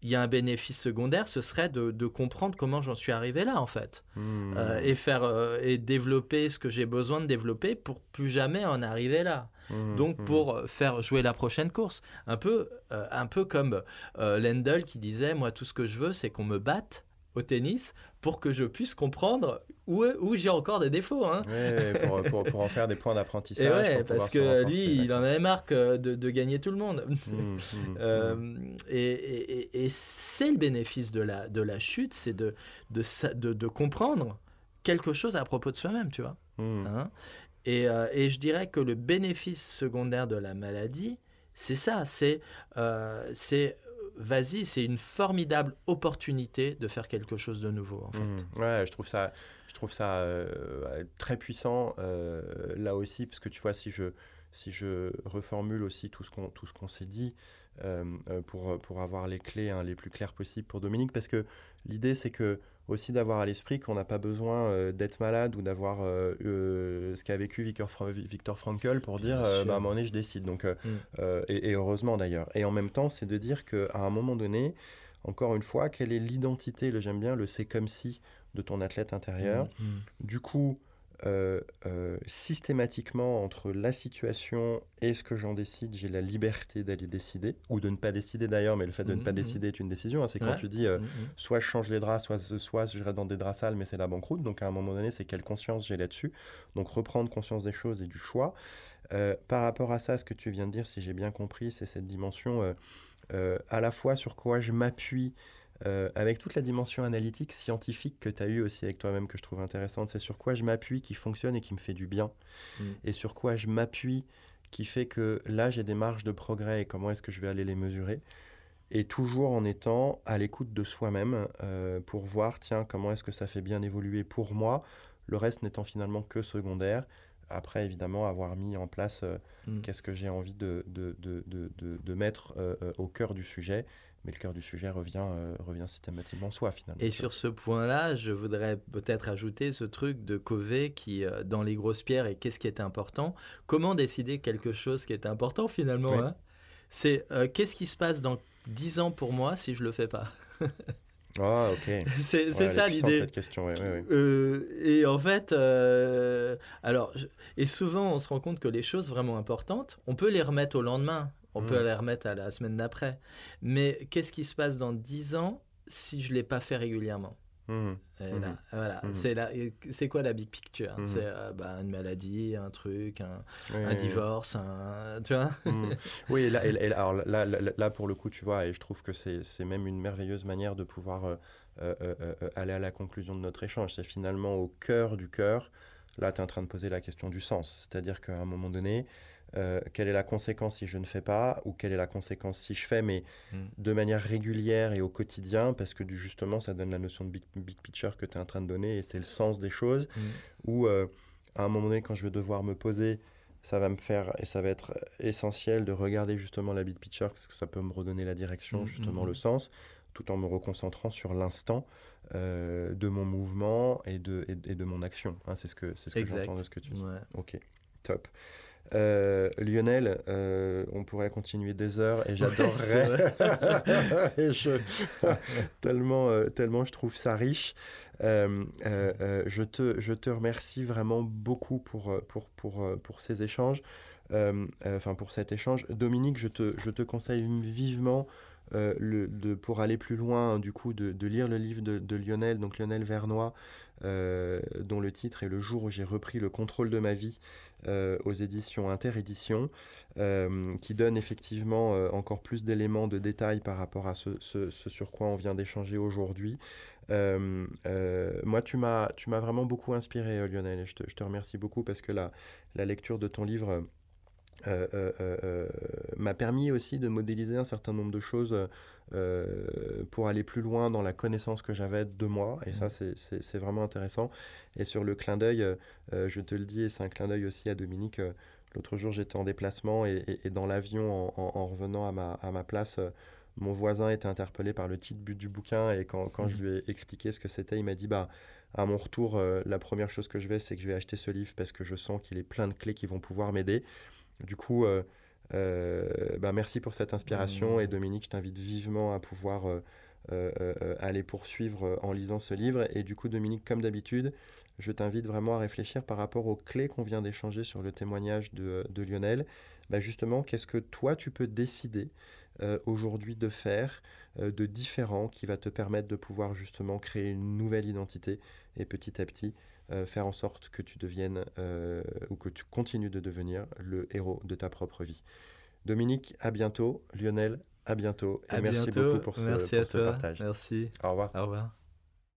il y a un bénéfice secondaire, ce serait de, de comprendre comment j'en suis arrivé là en fait, mmh. et faire et développer ce que j'ai besoin de développer pour plus jamais en arriver là. Mmh, Donc mmh. pour euh, faire jouer la prochaine course, un peu, euh, un peu comme euh, Lendl qui disait moi tout ce que je veux c'est qu'on me batte au tennis pour que je puisse comprendre où, où j'ai encore des défauts. Hein. pour, pour, pour, en faire des points d'apprentissage. Ouais, parce que lui, il en avait marre de, de, gagner tout le monde. Mmh, [laughs] et, et, et c'est le bénéfice de la, de la chute, c'est de, de, de, comprendre quelque chose à propos de soi-même, tu vois. Hein euh, et, je dirais que le bénéfice secondaire de la maladie, c'est ça, c'est euh, vas-y, c'est une formidable opportunité de faire quelque chose de nouveau. Mmh. ouais, je trouve ça, je trouve ça euh, très puissant là aussi, parce que tu vois, si je si je reformule aussi tout ce qu'on qu'on s'est dit pour, pour avoir les clés hein, les plus claires possibles pour Dominique, parce que l'idée c'est que aussi d'avoir à l'esprit qu'on n'a pas besoin d'être malade ou d'avoir ce qu'a vécu Victor, Victor Frankl pour dire bah, à un moment donné je décide. Donc, mm. et, et, heureusement d'ailleurs. Et en même temps, c'est de dire qu'à un moment donné, encore une fois, quelle est l'identité, le j'aime bien, le c'est comme si de ton athlète intérieur. Mmh, mmh. Du coup, euh, euh, systématiquement, entre la situation et ce que j'en décide, j'ai la liberté d'aller décider, ou de ne pas décider d'ailleurs, mais le fait de ne pas mmh, décider est une décision. Hein. c'est quand tu dis euh, soit je change les draps, soit, soit je reste dans des draps sales, mais c'est la banqueroute. Donc à un moment donné, c'est quelle conscience j'ai là-dessus. Donc reprendre conscience des choses et du choix. par rapport à ça, ce que tu viens de dire, si j'ai bien compris, c'est cette dimension à la fois sur quoi je m'appuie euh, avec toute la dimension analytique, scientifique que tu as eu aussi avec toi-même, que je trouve intéressante, c'est sur quoi je m'appuie qui fonctionne et qui me fait du bien, mm. et sur quoi je m'appuie qui fait que là j'ai des marges de progrès et comment est-ce que je vais aller les mesurer, et toujours en étant à l'écoute de soi-même euh, pour voir, tiens, comment est-ce que ça fait bien évoluer pour moi, le reste n'étant finalement que secondaire, après, évidemment, avoir mis en place euh, mm. qu'est-ce que j'ai envie de, de, de, de mettre euh, euh, au cœur du sujet. Mais le cœur du sujet revient, revient systématiquement en soi, finalement. Et sur ce point-là, je voudrais peut-être ajouter ce truc de Covey qui, dans les grosses pierres, et qu'est-ce qui est important? Comment décider quelque chose qui est important, finalement hein? C'est qu'est-ce qui se passe dans 10 ans pour moi si je le fais pas? [laughs] Ah, ok. [laughs] c'est ça l'idée. euh, et en fait, euh, alors, et souvent, on se rend compte que les choses vraiment importantes, on peut les remettre au lendemain, on peut hmm. les remettre à la semaine d'après. Mais qu'est-ce qui se passe dans 10 ans si je ne l'ai pas fait régulièrement? Mmh. Mmh. voilà, mmh. c'est c'est quoi la big picture? C'est euh, bah, une maladie, un truc, un, un divorce, un, tu vois? Oui, là, et, alors là, là, pour le coup, tu vois, et je trouve que c'est même une merveilleuse manière de pouvoir euh, euh, aller à la conclusion de notre échange. C'est finalement au cœur du cœur. Là, tu es en train de poser la question du sens. C'est-à-dire qu'à un moment donné, euh, quelle est la conséquence si je ne fais pas ou quelle est la conséquence si je fais, mais hmm. de manière régulière et au quotidien, parce que justement, ça donne la notion de big, picture que tu es en train de donner et c'est le sens des choses. Hmm. Ou euh, à un moment donné, quand je vais devoir me poser, ça va me faire et ça va être essentiel de regarder justement la big picture parce que ça peut me redonner la direction, hmm, justement le sens, tout en me reconcentrant sur l'instant. Euh, de mon mouvement et de, et, de mon action. Hein, c'est ce que, ce que j'entends de ce que tu dis. Ok, top. Euh, Lionel, euh, on pourrait continuer des heures et j'adorerais. [laughs] tellement, euh, tellement je trouve ça riche. je, te, je te remercie vraiment beaucoup pour, pour, pour, pour ces échanges, enfin pour cet échange. Dominique, je te, je te conseille vivement de, pour aller plus loin, du coup, de, lire le livre de, Lionel, donc Lionel Vernois, dont le titre est Le jour où j'ai repris le contrôle de ma vie. Euh, aux éditions Interédition, euh, qui donne effectivement euh, encore plus d'éléments de détails par rapport à ce, sur quoi on vient d'échanger aujourd'hui. moi, tu m'as vraiment beaucoup inspiré, Lionel, et je te, je te, remercie beaucoup parce que la, la lecture de ton livre euh, euh, euh, m'a permis aussi de modéliser un certain nombre de choses pour aller plus loin dans la connaissance que j'avais de moi. Et ça, mmh. c'est vraiment intéressant. Et sur le clin d'œil, je te le dis, et c'est un clin d'œil aussi à Dominique. L'autre jour, j'étais en déplacement et, dans l'avion, en, revenant à ma, à ma place, mon voisin était interpellé par le titre du bouquin. Et quand, quand je mmh. lui ai expliqué ce que c'était, il m'a dit bah, à mon retour, la première chose que je vais, c'est que je vais acheter ce livre parce que je sens qu'il est plein de clés qui vont pouvoir m'aider. Du coup, euh, euh, bah, merci pour cette inspiration et Dominique, je t'invite vivement à pouvoir euh, aller poursuivre en lisant ce livre. Et du coup, Dominique, comme d'habitude, je t'invite vraiment à réfléchir par rapport aux clés qu'on vient d'échanger sur le témoignage de, Lionel. Bah, justement, qu'est-ce que toi, tu peux décider aujourd'hui de faire de différent qui va te permettre de pouvoir justement créer une nouvelle identité et petit à petit euh, faire en sorte que tu deviennes euh, ou que tu continues de devenir le héros de ta propre vie. Dominique, à bientôt. Lionel, à bientôt. Et merci beaucoup pour ce, merci pour ce partage. Merci. Au revoir. Au revoir.